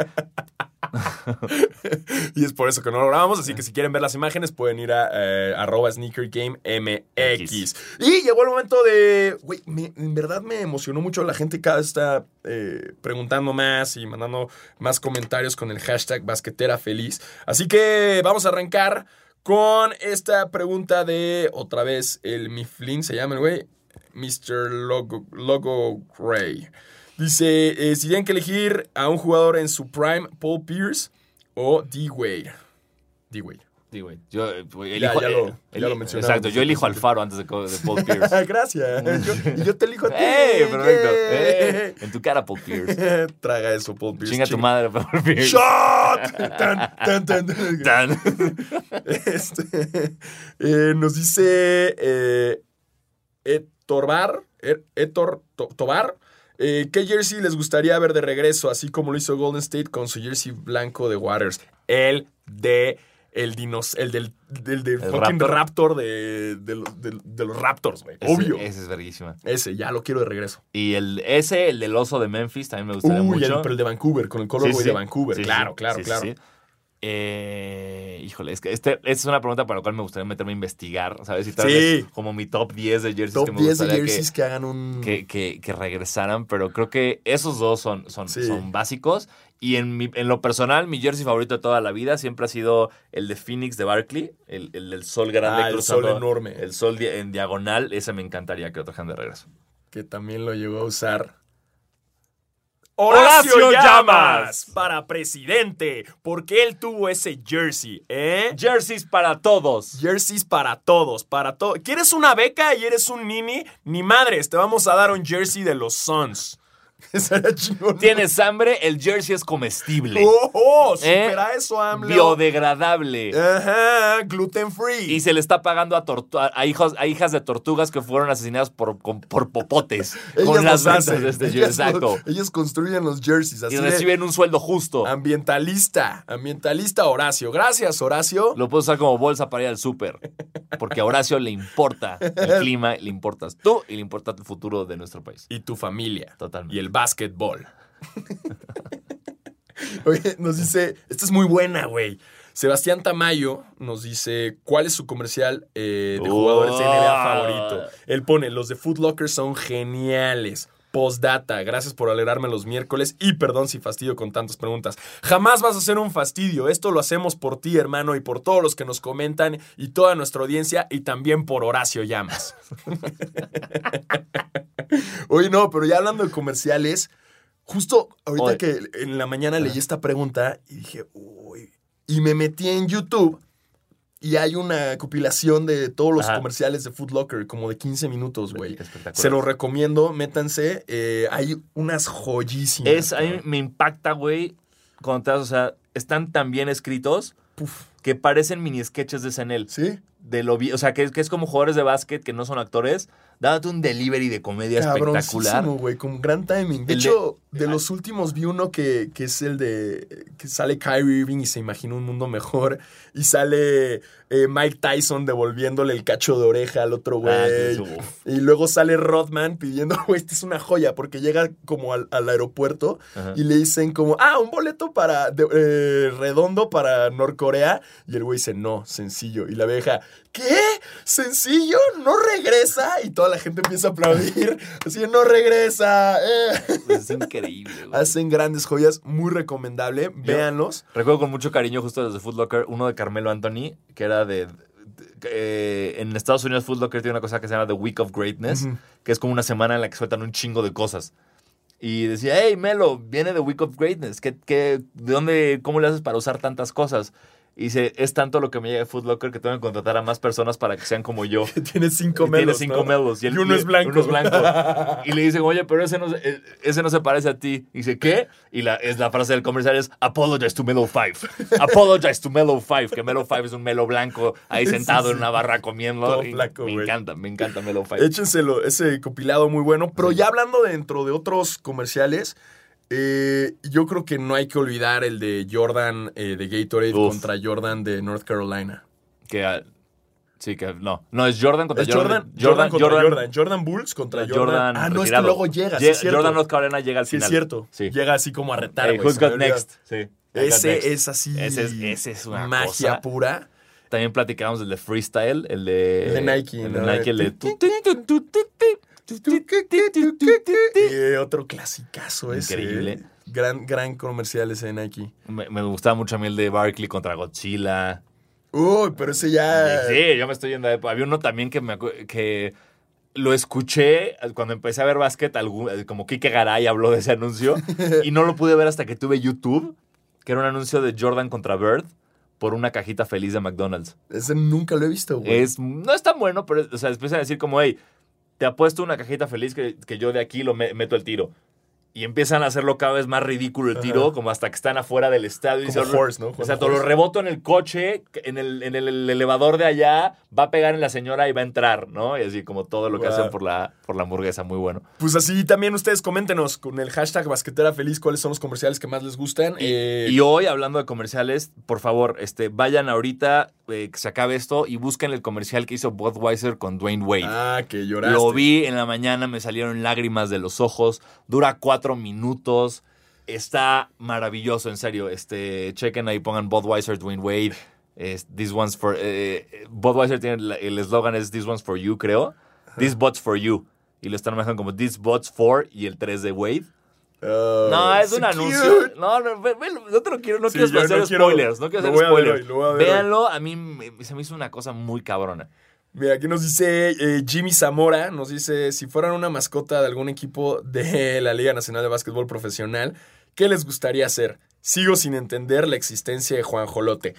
Speaker 2: Y es por eso que no lo grabamos. Así que si quieren ver las imágenes, pueden ir a eh, arroba sneakergamemx. Y llegó el momento de. Güey, en verdad me emocionó mucho. La gente cada vez está eh, preguntando más y mandando más comentarios con el hashtag basquetera feliz. Así que vamos a arrancar con esta pregunta de otra vez el Mifflin, se llama el güey. Mr. Logo, Logo Gray. Dice, eh, si tienen que elegir a un jugador en su prime, Paul Pierce o D-Wade. D-Wade.
Speaker 1: Güey. Yo eh,
Speaker 2: Ya,
Speaker 1: elijo.
Speaker 2: ya lo-
Speaker 1: eh,
Speaker 2: ya lo mencionamos.
Speaker 1: Exacto, yo elijo al faro antes de, Paul Pierce.
Speaker 2: Gracias. Yo- y yo te elijo a ti.
Speaker 1: ¡Ey! Perfecto. En tu cara, Paul Pierce.
Speaker 2: Traga eso, Paul Pierce.
Speaker 1: Chinga tu madre, Paul Pierce.
Speaker 2: ¡Shot! Tan, tan, tan. Este, eh, nos dice eh, Etorbar, Er- Etor To- Tobar. Eh, ¿Qué jersey les gustaría ver de regreso? Así como lo hizo Golden State con su jersey blanco de Waters. El de. El, dinos, el del, del, del
Speaker 1: El
Speaker 2: fucking
Speaker 1: Raptor.
Speaker 2: Raptor, de, de los- de- de los Raptors, güey. Obvio.
Speaker 1: Ese es verguísima.
Speaker 2: Ese, ya lo quiero de regreso.
Speaker 1: Y el, ese, el del oso de Memphis, también me gustaría
Speaker 2: Uy,
Speaker 1: mucho.
Speaker 2: el, pero el de Vancouver, con el color
Speaker 1: Sí, sí,
Speaker 2: de. Vancouver.
Speaker 1: Sí,
Speaker 2: claro, claro, claro.
Speaker 1: Eh, híjole, es que este, esta es una pregunta para la cual me gustaría meterme a investigar, ¿sabes? Y tal
Speaker 2: Sí.
Speaker 1: vez como mi top 10 de jerseys
Speaker 2: Top
Speaker 1: que me
Speaker 2: 10 de jerseys que, hagan un.
Speaker 1: que, que, regresaran, pero creo que esos dos son, son,
Speaker 2: Sí.
Speaker 1: son básicos. Y en, mi, en lo personal, mi jersey favorito de toda la vida siempre ha sido el de Phoenix de Barkley, el, el del sol grande
Speaker 2: Ah, el sol enorme.
Speaker 1: El sol en diagonal, ese me encantaría que lo trajeran de regreso.
Speaker 2: que también lo llegó a usar.
Speaker 1: Horacio
Speaker 2: Horacio
Speaker 1: Llamas
Speaker 2: Llamas para presidente, porque él tuvo ese jersey, ¿eh?
Speaker 1: Jerseys para todos.
Speaker 2: Jerseys para todos, para todos. ¿Quieres una beca y eres un nini? Ni madres, te vamos a dar un jersey de los Suns. Chingón.
Speaker 1: Tienes hambre, el jersey es comestible.
Speaker 2: ¡Oh! oh,
Speaker 1: ¿Eh?
Speaker 2: supera eso, AMLO.
Speaker 1: Biodegradable.
Speaker 2: Ajá, gluten free.
Speaker 1: Y se le está pagando a, hijos, a hijas de tortugas que fueron asesinadas por, con- por popotes.
Speaker 2: Ellas
Speaker 1: con las ventas de este
Speaker 2: Ellas
Speaker 1: Exacto.
Speaker 2: lo- ellos construyen los jerseys. Así
Speaker 1: Y
Speaker 2: de
Speaker 1: reciben un sueldo justo.
Speaker 2: ambientalista. Ambientalista Horacio. Gracias, Horacio.
Speaker 1: Lo puedes usar como bolsa para ir al súper. Porque a Horacio le importa el clima, le importas tú y le importa el futuro de nuestro país.
Speaker 2: Y tu familia.
Speaker 1: Totalmente.
Speaker 2: Y el básquetbol. Oye, nos dice, esta es muy buena, güey. Sebastián Tamayo nos dice, ¿cuál es su comercial eh, de jugadores de NBA
Speaker 1: Oh.
Speaker 2: favorito? Él pone, los de Foot Locker son geniales. Postdata, gracias por alegrarme los miércoles y perdón si fastidio con tantas preguntas. Jamás vas a ser un fastidio. Esto lo hacemos por ti, hermano, y por todos los que nos comentan y toda nuestra audiencia y también por Horacio Llamas. Oye, no, pero ya hablando de comerciales, justo ahorita
Speaker 1: Oye.
Speaker 2: que en la mañana leí esta pregunta y dije, uy, y me metí en YouTube y hay una compilación de todos los
Speaker 1: Ajá.
Speaker 2: comerciales de Foot Locker, como de 15 minutos, güey.
Speaker 1: Espectacular.
Speaker 2: Se los recomiendo, métanse. eh, hay unas joyísimas.
Speaker 1: Es, a mí me impacta, güey, cuando te das, o sea, están tan bien escritos
Speaker 2: Puf,
Speaker 1: que parecen mini sketches de SNL.
Speaker 2: ¿Sí?
Speaker 1: De lo o sea, que, que es como jugadores de básquet que no son actores, dándote un delivery de comedia espectacular.
Speaker 2: Güey, con gran timing. De
Speaker 1: El
Speaker 2: hecho, de, los últimos vi uno que, que es el de que sale Kyrie Irving y se imagina un mundo mejor y sale eh, Mike Tyson devolviéndole el cacho de oreja al otro güey.
Speaker 1: Ah, uf.
Speaker 2: y luego sale Rodman pidiendo, güey, esta es una joya porque llega como al, al aeropuerto
Speaker 1: Ajá.
Speaker 2: y le dicen como, ah, un boleto para de- eh, redondo para Norcorea y el güey dice, no, sencillo. Y la vieja, ¿qué? ¿Sencillo? ¿No regresa? Y toda la gente empieza a aplaudir. Así, no regresa. eh".
Speaker 1: Es increíble, güey.
Speaker 2: Hacen grandes joyas, muy recomendable. Véanlos.
Speaker 1: Recuerdo con mucho cariño justo desde Foot Locker uno de Carmelo Anthony, que era de... eh, en Estados Unidos Foot Locker tiene una cosa que se llama The Week of Greatness, que es como una semana en la que sueltan un chingo de cosas. Y decía, hey, Melo, viene The Week of Greatness. ¿Qué, qué, ¿De dónde, cómo le haces para usar tantas cosas? Y dice, es tanto lo que me llega de Foot Locker que tengo que contratar a más personas para que sean como yo.
Speaker 2: Tiene cinco
Speaker 1: Y tiene
Speaker 2: melos.
Speaker 1: cinco
Speaker 2: ¿no?
Speaker 1: melos.
Speaker 2: Y,
Speaker 1: él-
Speaker 2: uno es blanco.
Speaker 1: Uno es blanco. Y le dicen, oye, pero ese no, eh, ese no se parece a ti. Y dice, ¿qué? Y la, es la frase del comercial es, apologize to Melo 5. Apologize to Melo 5. Que Melo 5 es un Melo blanco ahí
Speaker 2: Sí,
Speaker 1: sentado
Speaker 2: sí.
Speaker 1: en una barra comiendo.
Speaker 2: Todo
Speaker 1: Y
Speaker 2: flaco,
Speaker 1: me
Speaker 2: güey.
Speaker 1: encanta, me encanta Melo 5.
Speaker 2: Échenselo, ese compilado muy bueno. Pero ya hablando dentro de otros comerciales, eh, yo creo que no hay que olvidar el de Jordan eh, de Gatorade
Speaker 1: Uf.
Speaker 2: contra Jordan de North Carolina.
Speaker 1: Que, ah, sí, que no. No, es Jordan contra
Speaker 2: Es Jordan, Jordan, contra Jordan, Jordan. Bulls contra Jordan.
Speaker 1: Jordan
Speaker 2: ah, no, es que
Speaker 1: retirado.
Speaker 2: luego llega, sí.
Speaker 1: Jordan North Carolina llega al
Speaker 2: Sí,
Speaker 1: final.
Speaker 2: es cierto.
Speaker 1: Sí.
Speaker 2: Llega así como a retar,
Speaker 1: Hey, who's got next? Sí.
Speaker 2: Ese
Speaker 1: next.
Speaker 2: es así.
Speaker 1: Ese es- ese es una
Speaker 2: magia
Speaker 1: cosa.
Speaker 2: pura.
Speaker 1: También platicamos del de freestyle, el de,
Speaker 2: El de Nike,
Speaker 1: el de
Speaker 2: ¿no?
Speaker 1: Nike, el de
Speaker 2: Eh, otro clasicazo ese.
Speaker 1: Increíble.
Speaker 2: eh. Gran, gran comercial ese de Nike.
Speaker 1: me, me gustaba mucho a mí el de Barkley contra Godzilla.
Speaker 2: Uy, pero ese ya.
Speaker 1: Sí, yo me estoy yendo. de- Había uno también que me que lo escuché cuando empecé a ver básquet, algún- como Kike Garay habló de ese anuncio y no lo pude ver hasta que tuve YouTube, que era un anuncio de Jordan contra Bird por una cajita feliz de McDonald's.
Speaker 2: Ese nunca lo he visto, güey.
Speaker 1: Es, no es tan bueno, pero o sea, empiezan a decir como, hey, te apuesto una cajita feliz que, que yo de aquí lo me- meto el tiro. Y empiezan a hacerlo cada vez más ridículo el tiro,
Speaker 2: Ajá.
Speaker 1: como hasta que están afuera del estadio. y
Speaker 2: Como
Speaker 1: dicen,
Speaker 2: Horse, ¿no?
Speaker 1: O sea, todo lo reboto en el coche, en el, en el elevador de allá, va a pegar en la señora y va a entrar, ¿no? Y así como todo lo que
Speaker 2: Wow.
Speaker 1: hacen por la, por la hamburguesa, muy bueno.
Speaker 2: Pues así también ustedes coméntenos con el hashtag basquetera feliz cuáles son los comerciales que más les gustan. Eh,
Speaker 1: Y hoy, hablando de comerciales, por favor, este, vayan ahorita eh, que se acabe esto y busquen el comercial que hizo Budweiser con Dwayne Wade.
Speaker 2: ah, que lloraste.
Speaker 1: Lo vi en la mañana, me salieron lágrimas de los ojos. Dura cuatro minutos. Está maravilloso, en serio. Este, chequen ahí, pongan Budweiser, Dwayne Wade. Es, this one's for. eh, eh, Budweiser tiene el eslogan es This one's for you, creo. This bot's for you. Y lo están manejando como This bot's for y el 3 de Wade.
Speaker 2: Oh,
Speaker 1: No, es
Speaker 2: so
Speaker 1: un anuncio. No, no, ve- ve- no te lo quiero, no
Speaker 2: Sí,
Speaker 1: quiero hacer
Speaker 2: no quiero-
Speaker 1: spoilers. No quiero hacer
Speaker 2: voy a ver
Speaker 1: spoilers.
Speaker 2: a.
Speaker 1: Véanlo, a mí me- se me hizo una cosa muy cabrona.
Speaker 2: Mira, aquí nos dice eh, Jimmy Zamora, nos dice, si fueran una mascota de algún equipo de la Liga Nacional de Básquetbol Profesional, ¿qué les gustaría hacer? Sigo sin entender la existencia de Juan Jolote.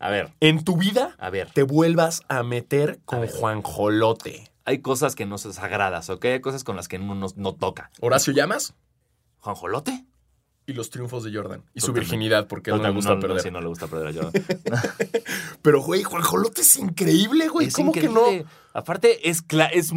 Speaker 1: A ver,
Speaker 2: En tu vida
Speaker 1: a ver.
Speaker 2: te vuelvas a meter con. Juan Jolote.
Speaker 1: Hay cosas que no son sagradas, ¿ok? Hay cosas con las que uno no, no toca.
Speaker 2: ¿Horacio Llamas?
Speaker 1: ¿Juanjolote?
Speaker 2: Y los triunfos de Jordan. Y su virginidad, porque no le gusta
Speaker 1: no,
Speaker 2: perder.
Speaker 1: sí, no le gusta perder a Jordan.
Speaker 2: Pero, güey, Juanjolote es increíble, güey.
Speaker 1: Es
Speaker 2: ¿Cómo que no?
Speaker 1: Aparte, es, cla- es,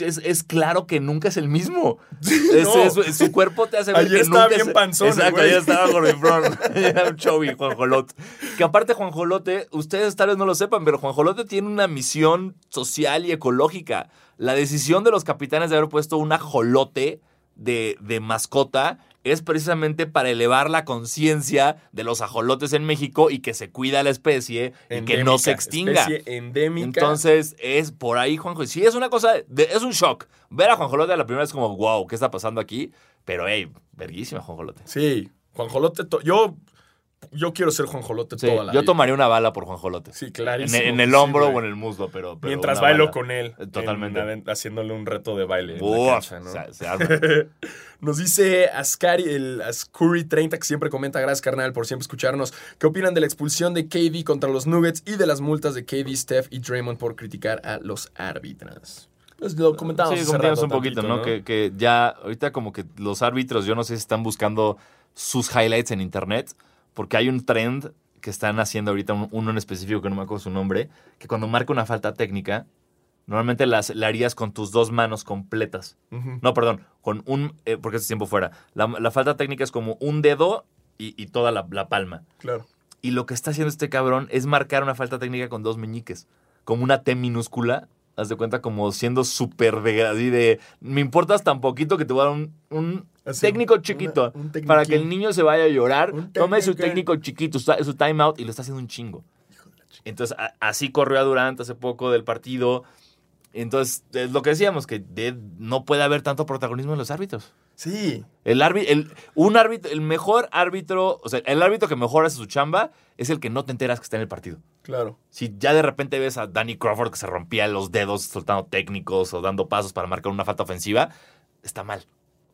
Speaker 1: es, es claro que nunca es el mismo.
Speaker 2: No.
Speaker 1: su cuerpo te hace ver
Speaker 2: Ayer
Speaker 1: que
Speaker 2: estaba
Speaker 1: nunca
Speaker 2: bien panzón,
Speaker 1: Exacto, ayer estaba gordinflón. Era un Chovy, Juanjolote. Que aparte, Juanjolote, ustedes tal vez no lo sepan, pero Juanjolote tiene una misión social y ecológica. La decisión de los capitanes de haber puesto un ajolote de, de mascota es precisamente para elevar la conciencia de los ajolotes en México y que se cuida la especie y que no se extinga.
Speaker 2: Especie endémica.
Speaker 1: Entonces, es por ahí, Juanjo. Sí, es una cosa, de- es un shock. Ver a Juanjolote la primera vez como, wow, ¿qué está pasando aquí? Pero, hey, verguísima Juanjolote.
Speaker 2: Sí, Juanjolote. Yo, yo quiero ser Juanjolote
Speaker 1: Sí,
Speaker 2: toda la
Speaker 1: yo
Speaker 2: vida.
Speaker 1: tomaría una bala por Juanjolote.
Speaker 2: Sí,
Speaker 1: en,
Speaker 2: clarísimo.
Speaker 1: el- en el
Speaker 2: Sí,
Speaker 1: hombro o en el muslo, pero. pero
Speaker 2: Mientras bailo
Speaker 1: bala.
Speaker 2: con él.
Speaker 1: Totalmente.
Speaker 2: en- haciéndole un reto de baile. en la
Speaker 1: Uf,
Speaker 2: cancha, ¿no?
Speaker 1: se, se arma.
Speaker 2: Nos dice Ascari, el Ascuri30, que siempre comenta, gracias carnal por siempre escucharnos. ¿Qué opinan de la expulsión de KD contra los Nuggets y de las multas de KD, Steph y Draymond por criticar a los árbitros? Pues lo comentamos
Speaker 1: Sí,
Speaker 2: rato
Speaker 1: un poquito,
Speaker 2: tantito,
Speaker 1: ¿no? Que, que ya, ahorita como que los árbitros, yo no sé si están buscando sus highlights en internet, porque hay un trend que están haciendo ahorita, un- uno en específico que no me acuerdo su nombre, que cuando marca una falta técnica, normalmente las, la harías con tus dos manos completas. No, perdón, con un, eh, porque es tiempo fuera. La, la falta técnica es como un dedo y, y toda la, la palma.
Speaker 2: Claro.
Speaker 1: Y lo que está haciendo este cabrón es marcar una falta técnica con dos meñiques. Como una T minúscula. Haz de cuenta como siendo súper de, de... Me importas tan poquito que te voy a dar un, un
Speaker 2: Así,
Speaker 1: técnico
Speaker 2: una-
Speaker 1: chiquito.
Speaker 2: un
Speaker 1: para que el niño se vaya a llorar. Tome su técnico chiquito, su, su timeout y lo está haciendo un chingo. Entonces, a- así corrió a Durant hace poco del partido. Entonces, es lo que decíamos, que de- no puede haber tanto protagonismo en los árbitros.
Speaker 2: Sí.
Speaker 1: El árbitro, el, un árbitro, el mejor árbitro, o sea, el árbitro que mejor hace su chamba es el que no te enteras que está en el partido.
Speaker 2: Claro.
Speaker 1: Si ya de repente ves a Danny Crawford que se rompía los dedos soltando técnicos o dando pasos para marcar una falta ofensiva, está mal.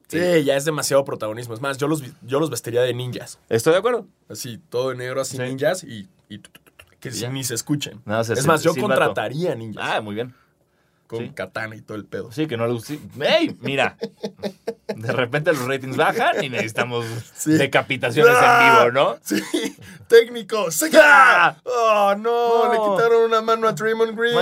Speaker 2: Sí, ya es demasiado protagonismo. Es más, yo los, yo los vestiría de ninjas.
Speaker 1: Estoy de acuerdo.
Speaker 2: Así, todo de negro, así
Speaker 1: Sí.
Speaker 2: ninjas y, y que
Speaker 1: ya.
Speaker 2: ni se escuchen.
Speaker 1: Se-
Speaker 2: es
Speaker 1: se-
Speaker 2: más, yo
Speaker 1: silbato.
Speaker 2: contrataría ninjas.
Speaker 1: Ah, muy bien.
Speaker 2: Con
Speaker 1: sí.
Speaker 2: katana y todo el pedo.
Speaker 1: Sí, que no le gusta. ¡Ey! Mira. De repente los ratings bajan y necesitamos
Speaker 2: Sí.
Speaker 1: decapitaciones
Speaker 2: ¡Ah!
Speaker 1: en vivo, ¿no?
Speaker 2: Sí, técnico, ¡se
Speaker 1: ¡Ah!
Speaker 2: Oh, no,
Speaker 1: No.
Speaker 2: le quitaron una mano a Draymond Green.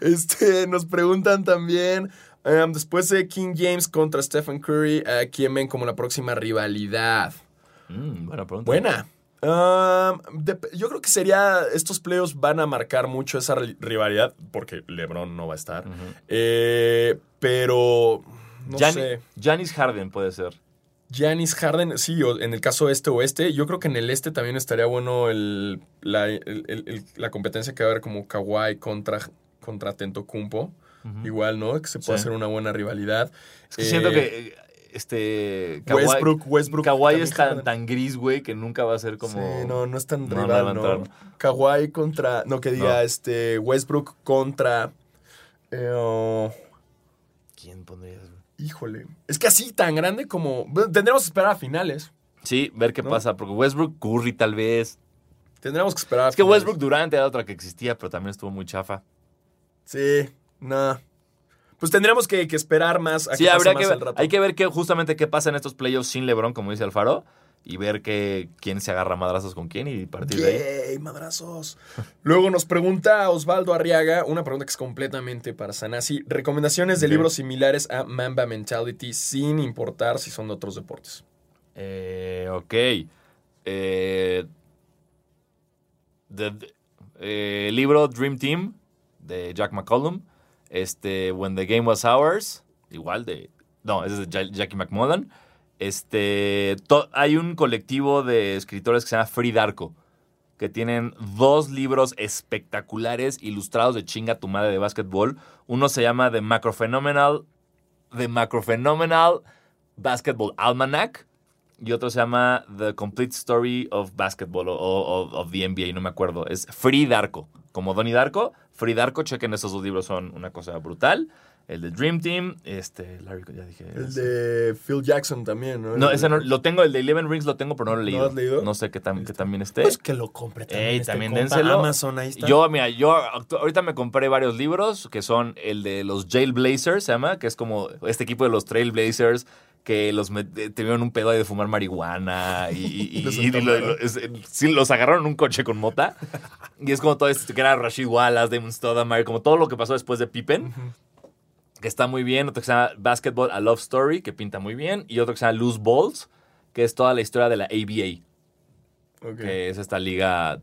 Speaker 2: Este, nos preguntan también, um, después de King James contra Stephen Curry, ¿a quién ven como la próxima rivalidad?
Speaker 1: Mm, buena pregunta.
Speaker 2: Buena. Um, yo creo que sería, estos playoffs van a marcar mucho esa ri- rivalidad, porque LeBron no va a estar. Eh, pero, no
Speaker 1: Gianni-
Speaker 2: sé.
Speaker 1: Giannis Harden puede ser.
Speaker 2: Giannis Harden, sí, en el caso este o este, yo creo que en el este también estaría bueno el, la, el- el- el- la competencia que va a haber como Kawhi contra, contra Tentocumpo.
Speaker 1: Ujú.
Speaker 2: Igual, ¿no? Que se puede
Speaker 1: Sí.
Speaker 2: hacer una buena rivalidad.
Speaker 1: Es que
Speaker 2: Eh,
Speaker 1: siento que eh, este Kawhi,
Speaker 2: Westbrook, Westbrook.
Speaker 1: Kawhi es tan, gris, güey, que nunca va a ser como.
Speaker 2: Sí, no, no es tan
Speaker 1: No,
Speaker 2: rival, ¿no? Kawhi contra, no, que diga,
Speaker 1: No.
Speaker 2: este, Westbrook contra, eh, oh,
Speaker 1: ¿Quién pondrías? güey?
Speaker 2: híjole, es que así tan grande como, tendremos que esperar a finales,
Speaker 1: Sí, ver qué
Speaker 2: ¿No?
Speaker 1: pasa. Porque Westbrook, Curry, tal vez.
Speaker 2: tendremos que esperar a
Speaker 1: Es que. Westbrook Durant era otra que existía, pero también estuvo muy chafa.
Speaker 2: Sí, no. Pues tendremos que, que esperar más a
Speaker 1: Sí,
Speaker 2: que pase
Speaker 1: habría
Speaker 2: más
Speaker 1: que
Speaker 2: el
Speaker 1: ver.
Speaker 2: rato.
Speaker 1: Hay que ver qué, justamente qué pasa en estos playoffs sin LeBron, como dice Alfaro, y ver que, quién se agarra madrazos con quién y partir de ahí.
Speaker 2: Yay, madrazos. Luego nos pregunta Osvaldo Arriaga, una pregunta que es completamente para Sanasi. Recomendaciones de libros similares a Mamba Mentality sin importar si son de otros deportes.
Speaker 1: Eh, ok. Eh, de- de- eh, libro Dream Team de Jack McCollum. Este, When the Game Was Ours. Igual de. No, es de Ja- Jackie McMullen. Este. hay un colectivo de escritores que se llama Free Darko. Que tienen dos libros espectaculares ilustrados de chinga tu madre de básquetbol. Uno se llama The Macrophenomenal. The Macrophenomenal Basketball Almanac y otro se llama The Complete Story of Basketball o, o- of the NBA, no me acuerdo. Es Free Darko, como Donnie Darko. Free Darko, chequen esos dos libros, son una cosa brutal. el de Dream Team, este, Larry, ya dije.
Speaker 2: El
Speaker 1: ese.
Speaker 2: de Phil Jackson también, ¿no?
Speaker 1: No, ese no, lo tengo, el de Eleven Rings lo tengo, pero no lo he leído.
Speaker 2: has leído?
Speaker 1: No sé tam- que también esté.
Speaker 2: Pues que lo compre también.
Speaker 1: Ey,
Speaker 2: este
Speaker 1: también dénselo.
Speaker 2: Amazon, ahí está.
Speaker 1: Yo, mira, yo ahorita me compré varios libros que son el de los Jailblazers, se llama, que es como este equipo de los Trailblazers que los eh, tuvieron un pedo ahí de fumar marihuana y,
Speaker 2: Los
Speaker 1: y lo-
Speaker 2: encontraron.
Speaker 1: lo- es- sí, los agarraron en un coche con mota. Y es como todo esto que era Rashid Wallace, Damon Stoudemire, como todo lo que pasó después de Pippen. Que está muy bien. Otro que se llama Basketball A Love Story, que pinta muy bien. Y otro que se llama Loose Balls, que es toda la historia de la ABA que es esta liga.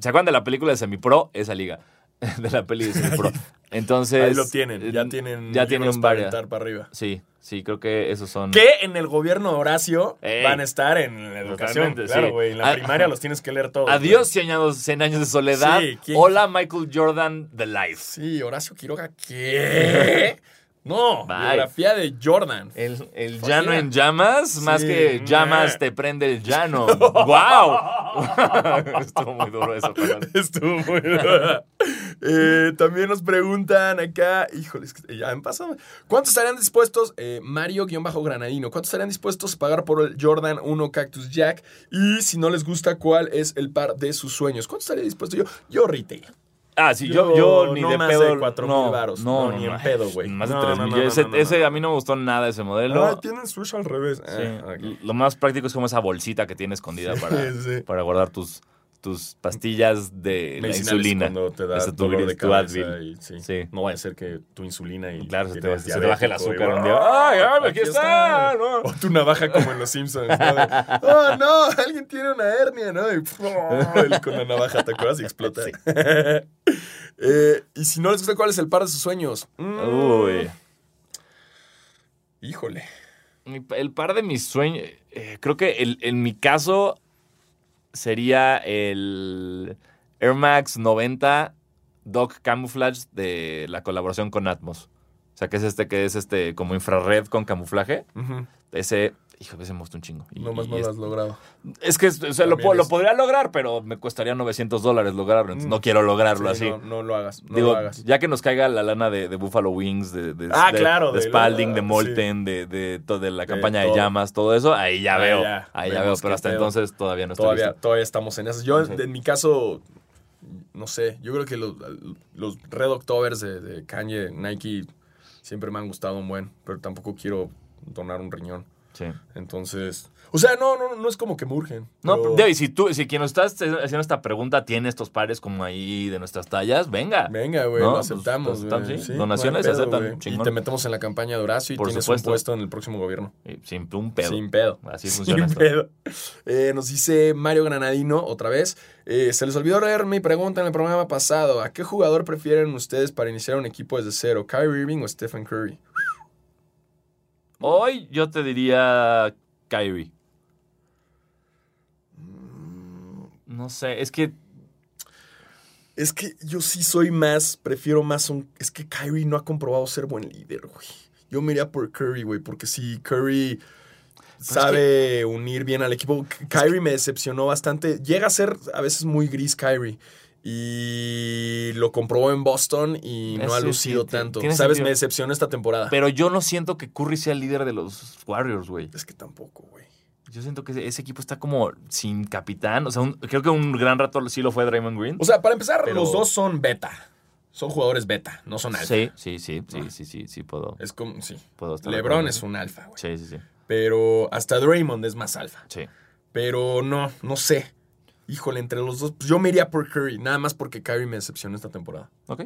Speaker 1: ¿Se acuerdan de la película de Semipro? Esa liga. De la peli de Semipro. Entonces.
Speaker 2: Ahí lo tienen. Ya
Speaker 1: eh,
Speaker 2: tienen.
Speaker 1: Ya tienen
Speaker 2: para
Speaker 1: varias.
Speaker 2: para arriba.
Speaker 1: Sí, sí, creo que esos son.
Speaker 2: Que en el gobierno Horacio
Speaker 1: Ey.
Speaker 2: van a estar en la educación. Claro,
Speaker 1: sí.
Speaker 2: güey. En la
Speaker 1: Ah,
Speaker 2: primaria los tienes que leer todos.
Speaker 1: Adiós,
Speaker 2: güey.
Speaker 1: 100 años, 100 años de soledad.
Speaker 2: Sí, ¿quién-
Speaker 1: Hola, Michael Jordan, The Life.
Speaker 2: Sí, Horacio Quiroga. ¿Qué? No,
Speaker 1: Bye.
Speaker 2: biografía de Jordan.
Speaker 1: El, el
Speaker 2: Fuck
Speaker 1: llano
Speaker 2: yeah.
Speaker 1: en llamas, más
Speaker 2: Sí.
Speaker 1: que llamas te prende el llano. ¡Wow! Estuvo muy duro eso, pero-
Speaker 2: Estuvo muy duro. Eh, también nos preguntan acá, híjoles, que ya han pasado. ¿Cuántos estarían dispuestos, eh, Mario-Granadino, cuántos estarían dispuestos a pagar por el Jordan 1 Cactus Jack? Y si no les gusta, ¿cuál es el par de sus sueños? ¿Cuánto estaría dispuesto yo? Yo retail.
Speaker 1: Ah, sí, yo,
Speaker 2: Yo
Speaker 1: yo ni
Speaker 2: no
Speaker 1: de
Speaker 2: más
Speaker 1: pedo.
Speaker 2: de cuatro
Speaker 1: no,
Speaker 2: mil varos.
Speaker 1: No,
Speaker 2: No, ni en pedo, güey.
Speaker 1: Más de
Speaker 2: No,
Speaker 1: tres
Speaker 2: no,
Speaker 1: mil. ese, ese a mí no me gustó nada ese modelo.
Speaker 2: Ah, tienen swoosh al revés.
Speaker 1: Sí.
Speaker 2: Ah, ok.
Speaker 1: Lo más práctico es como esa bolsita que tiene escondida para,
Speaker 2: sí.
Speaker 1: para guardar tus, tus pastillas de la insulina.
Speaker 2: Cuando te da dolor de cabeza
Speaker 1: Advil.
Speaker 2: y- sí.
Speaker 1: Sí.
Speaker 2: No vaya a ser que tu insulina y
Speaker 1: Claro, se te, se te baja el azúcar un
Speaker 2: ¡ah!
Speaker 1: día. ¡Ay, ay, aquí está! ¿no?
Speaker 2: O tu navaja como en Los Simpsons. ¿no? De, ¡Oh, no! Alguien tiene una hernia, ¿no? Y con la navaja, ¿te acuerdas? Y explota.
Speaker 1: Sí.
Speaker 2: Eh, y si no les gusta, ¿cuál es el par de sus sueños? Mm,
Speaker 1: Uy.
Speaker 2: Híjole.
Speaker 1: El par de mis sueños. eh, creo que el- en mi caso sería el Air Max 90 Doc Camouflage de la colaboración con Atmos. O sea, que es este que es este como infrared con camuflaje. Ese, hijo, ese me gusta un chingo. Y-
Speaker 2: Nomás
Speaker 1: y
Speaker 2: no
Speaker 1: es,
Speaker 2: lo has logrado.
Speaker 1: es que o sea, lo, podría lograr, pero me costaría 900 dólares lograrlo. Entonces
Speaker 2: Mm.
Speaker 1: no quiero lograrlo
Speaker 2: Sí,
Speaker 1: así.
Speaker 2: No, no lo hagas. No
Speaker 1: Digo,
Speaker 2: lo hagas.
Speaker 1: ya que nos caiga la lana de, de Buffalo Wings, de, de,
Speaker 2: Ah,
Speaker 1: de-
Speaker 2: claro,
Speaker 1: de Spalding, de Molten, de, de, de la campaña de llamas, todo eso, ahí ya
Speaker 2: Ahí
Speaker 1: veo.
Speaker 2: ya
Speaker 1: ahí ya veo, pero hasta entonces todavía no estoy
Speaker 2: Todavía,
Speaker 1: listo.
Speaker 2: todavía estamos en esas. Yo,
Speaker 1: Sí.
Speaker 2: en mi caso, no sé, yo creo que los, los Red Octobers de, de Kanye, Nike, siempre me han gustado un buen, pero tampoco quiero donar un riñón.
Speaker 1: Sí.
Speaker 2: Entonces, o sea, no, no, no es como que me urgen.
Speaker 1: No,
Speaker 2: pero-
Speaker 1: Dave, si tú, si quien nos estás haciendo esta pregunta tiene estos pares como ahí de nuestras tallas, venga.
Speaker 2: Venga, güey,
Speaker 1: No,
Speaker 2: lo
Speaker 1: pues,
Speaker 2: aceptamos.
Speaker 1: sí.
Speaker 2: Sí,
Speaker 1: Donaciones
Speaker 2: no hay
Speaker 1: se aceptan.
Speaker 2: Y te metemos en la campaña de Horacio y
Speaker 1: Por
Speaker 2: tienes
Speaker 1: supuesto.
Speaker 2: un puesto en el próximo gobierno.
Speaker 1: Sin un pedo.
Speaker 2: Sin pedo.
Speaker 1: Así
Speaker 2: Sin
Speaker 1: funciona esto.
Speaker 2: pedo. Eh, nos dice Mario Granadino otra vez. eh, se les olvidó leer mi pregunta en el programa pasado. ¿A qué jugador prefieren ustedes para iniciar un equipo desde cero? ¿Kyrie Irving o Stephen Curry?
Speaker 1: Hoy yo te diría Kyrie. No sé, es que
Speaker 2: Es que yo sí soy más, prefiero más un... Es que Kyrie no ha comprobado ser buen líder, güey. Yo me iría por Curry, güey, porque si Curry sabe unir bien al equipo. Kyrie me decepcionó bastante. Llega a ser a veces muy gris Kyrie. Y lo comprobó en Boston y no ha lucido tanto. ¿Sabes?
Speaker 1: sentido.
Speaker 2: Me decepcionó esta temporada.
Speaker 1: Pero yo no siento que Curry sea el líder de los Warriors, güey.
Speaker 2: es que tampoco, güey.
Speaker 1: Yo siento que ese equipo está como sin capitán. O sea, un- creo que un gran rato sí lo fue Draymond Green.
Speaker 2: O sea, para empezar,
Speaker 1: Pero-
Speaker 2: los dos son beta. Son jugadores beta, no son alfa.
Speaker 1: sí, sí, sí, sí, sí, sí, sí, puedo.
Speaker 2: Es como, sí.
Speaker 1: puedo estar
Speaker 2: LeBron es un alfa, güey.
Speaker 1: Sí, sí, sí.
Speaker 2: Pero hasta Draymond es más alfa.
Speaker 1: Sí.
Speaker 2: Pero no, no sé. Híjole, entre los dos, pues yo me iría por Curry, nada más porque Curry me decepcionó esta temporada.
Speaker 1: Ok.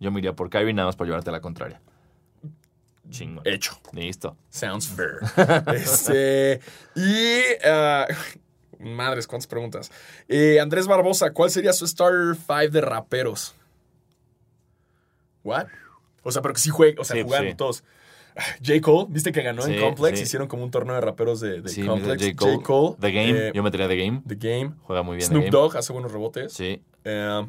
Speaker 1: Yo me iría por Kyrie nada más por llevarte a la contraria. Chingón.
Speaker 2: Hecho.
Speaker 1: Listo.
Speaker 2: Sounds fair. este. Y. ah, madres, cuántas preguntas. Eh, Andrés Barbosa, ¿cuál sería su starter 5 de raperos? ¿What? O sea, pero que sí juegue, o sea,
Speaker 1: Sí,
Speaker 2: jugando
Speaker 1: sí.
Speaker 2: todos. J. Cole, viste que ganó
Speaker 1: Sí,
Speaker 2: en Complex,
Speaker 1: sí.
Speaker 2: hicieron como un torneo de raperos de, de
Speaker 1: Sí,
Speaker 2: Complex.
Speaker 1: J. Cole.
Speaker 2: J. Cole,
Speaker 1: The Game.
Speaker 2: eh,
Speaker 1: Yo metería The Game.
Speaker 2: The Game.
Speaker 1: Juega muy bien
Speaker 2: Snoop
Speaker 1: The Game.
Speaker 2: Dogg hace buenos rebotes.
Speaker 1: Sí.
Speaker 2: Eh,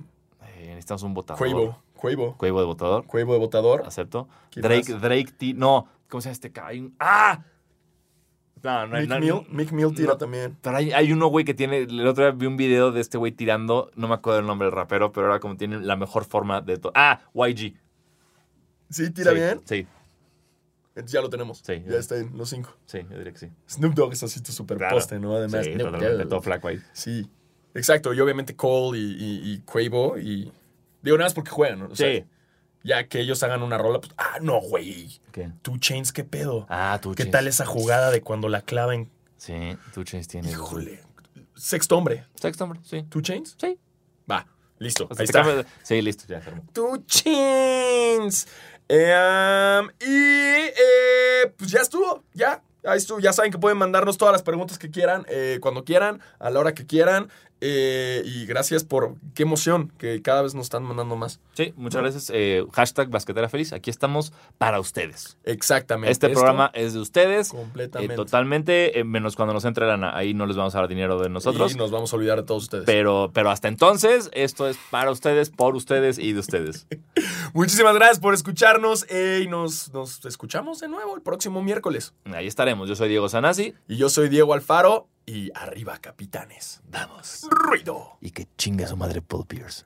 Speaker 1: Eh, necesitamos un votador.
Speaker 2: Quavo, Quavo,
Speaker 1: Quavo de votador.
Speaker 2: Quavo de votador.
Speaker 1: Acepto.
Speaker 2: ¿Quién
Speaker 1: Drake,
Speaker 2: más?
Speaker 1: Drake T. No, ¿cómo se llama este cabrón? ¡Ah! No, no hay
Speaker 2: Mick
Speaker 1: no-
Speaker 2: Mill, Mick Mill tira
Speaker 1: no.
Speaker 2: también.
Speaker 1: Pero hay, hay uno, güey, que tiene. El otro día vi un video de este güey tirando. No me acuerdo el nombre del rapero, pero era como tiene la mejor forma de todo. Ah, YG.
Speaker 2: ¿Sí? ¿Tira
Speaker 1: Sí,
Speaker 2: bien?
Speaker 1: Sí,
Speaker 2: Entonces ya lo tenemos.
Speaker 1: Sí,
Speaker 2: Ya
Speaker 1: ya.
Speaker 2: está en los cinco.
Speaker 1: sí, yo diría que sí.
Speaker 2: Snoop Dogg es así tu super
Speaker 1: Claro.
Speaker 2: poste, ¿no? Además.
Speaker 1: sí, totalmente, todo flaco ahí.
Speaker 2: Sí. Exacto. Y obviamente Cole y, y, y Quavo y... Digo, nada más porque juegan, ¿no? O sea,
Speaker 1: Sí.
Speaker 2: ya que ellos hagan una rola, pues... Ah, no, güey.
Speaker 1: ¿Qué?
Speaker 2: Two Chains, ¿qué pedo?
Speaker 1: Ah, tú
Speaker 2: ¿Qué tal esa jugada de cuando la clavan?
Speaker 1: Sí, Two Chains tiene.
Speaker 2: Híjole. Sexto hombre.
Speaker 1: Sexto, hombre, sí.
Speaker 2: ¿Two Chains?
Speaker 1: Sí.
Speaker 2: Va. Listo.
Speaker 1: O sea,
Speaker 2: Ahí está.
Speaker 1: cambia- Sí, listo, ya, se armó.
Speaker 2: Two Chains. Um, y eh, pues ya estuvo, ya. Ahí estuvo. Ya saben que pueden mandarnos todas las preguntas que quieran, eh, cuando quieran, a la hora que quieran. Eh, y gracias por qué emoción que cada vez nos están mandando más.
Speaker 1: Sí, muchas gracias. Eh, hashtag Basquetera Feliz. Aquí estamos para ustedes.
Speaker 2: Exactamente.
Speaker 1: Este
Speaker 2: Esto,
Speaker 1: programa es de ustedes.
Speaker 2: completamente.
Speaker 1: eh, totalmente, eh, menos cuando nos entre lana. Ahí no les vamos a dar dinero de nosotros.
Speaker 2: Y nos vamos a olvidar de todos ustedes.
Speaker 1: Pero, pero hasta entonces, esto es para ustedes, por ustedes y de ustedes.
Speaker 2: Muchísimas gracias por escucharnos y nos, nos escuchamos de nuevo el próximo miércoles.
Speaker 1: Ahí estaremos. Yo soy Diego Sanasi.
Speaker 2: Y yo soy Diego Alfaro y arriba capitanes.
Speaker 1: Vamos.
Speaker 2: Ruido.
Speaker 1: Y que chingue a su madre Paul Pierce.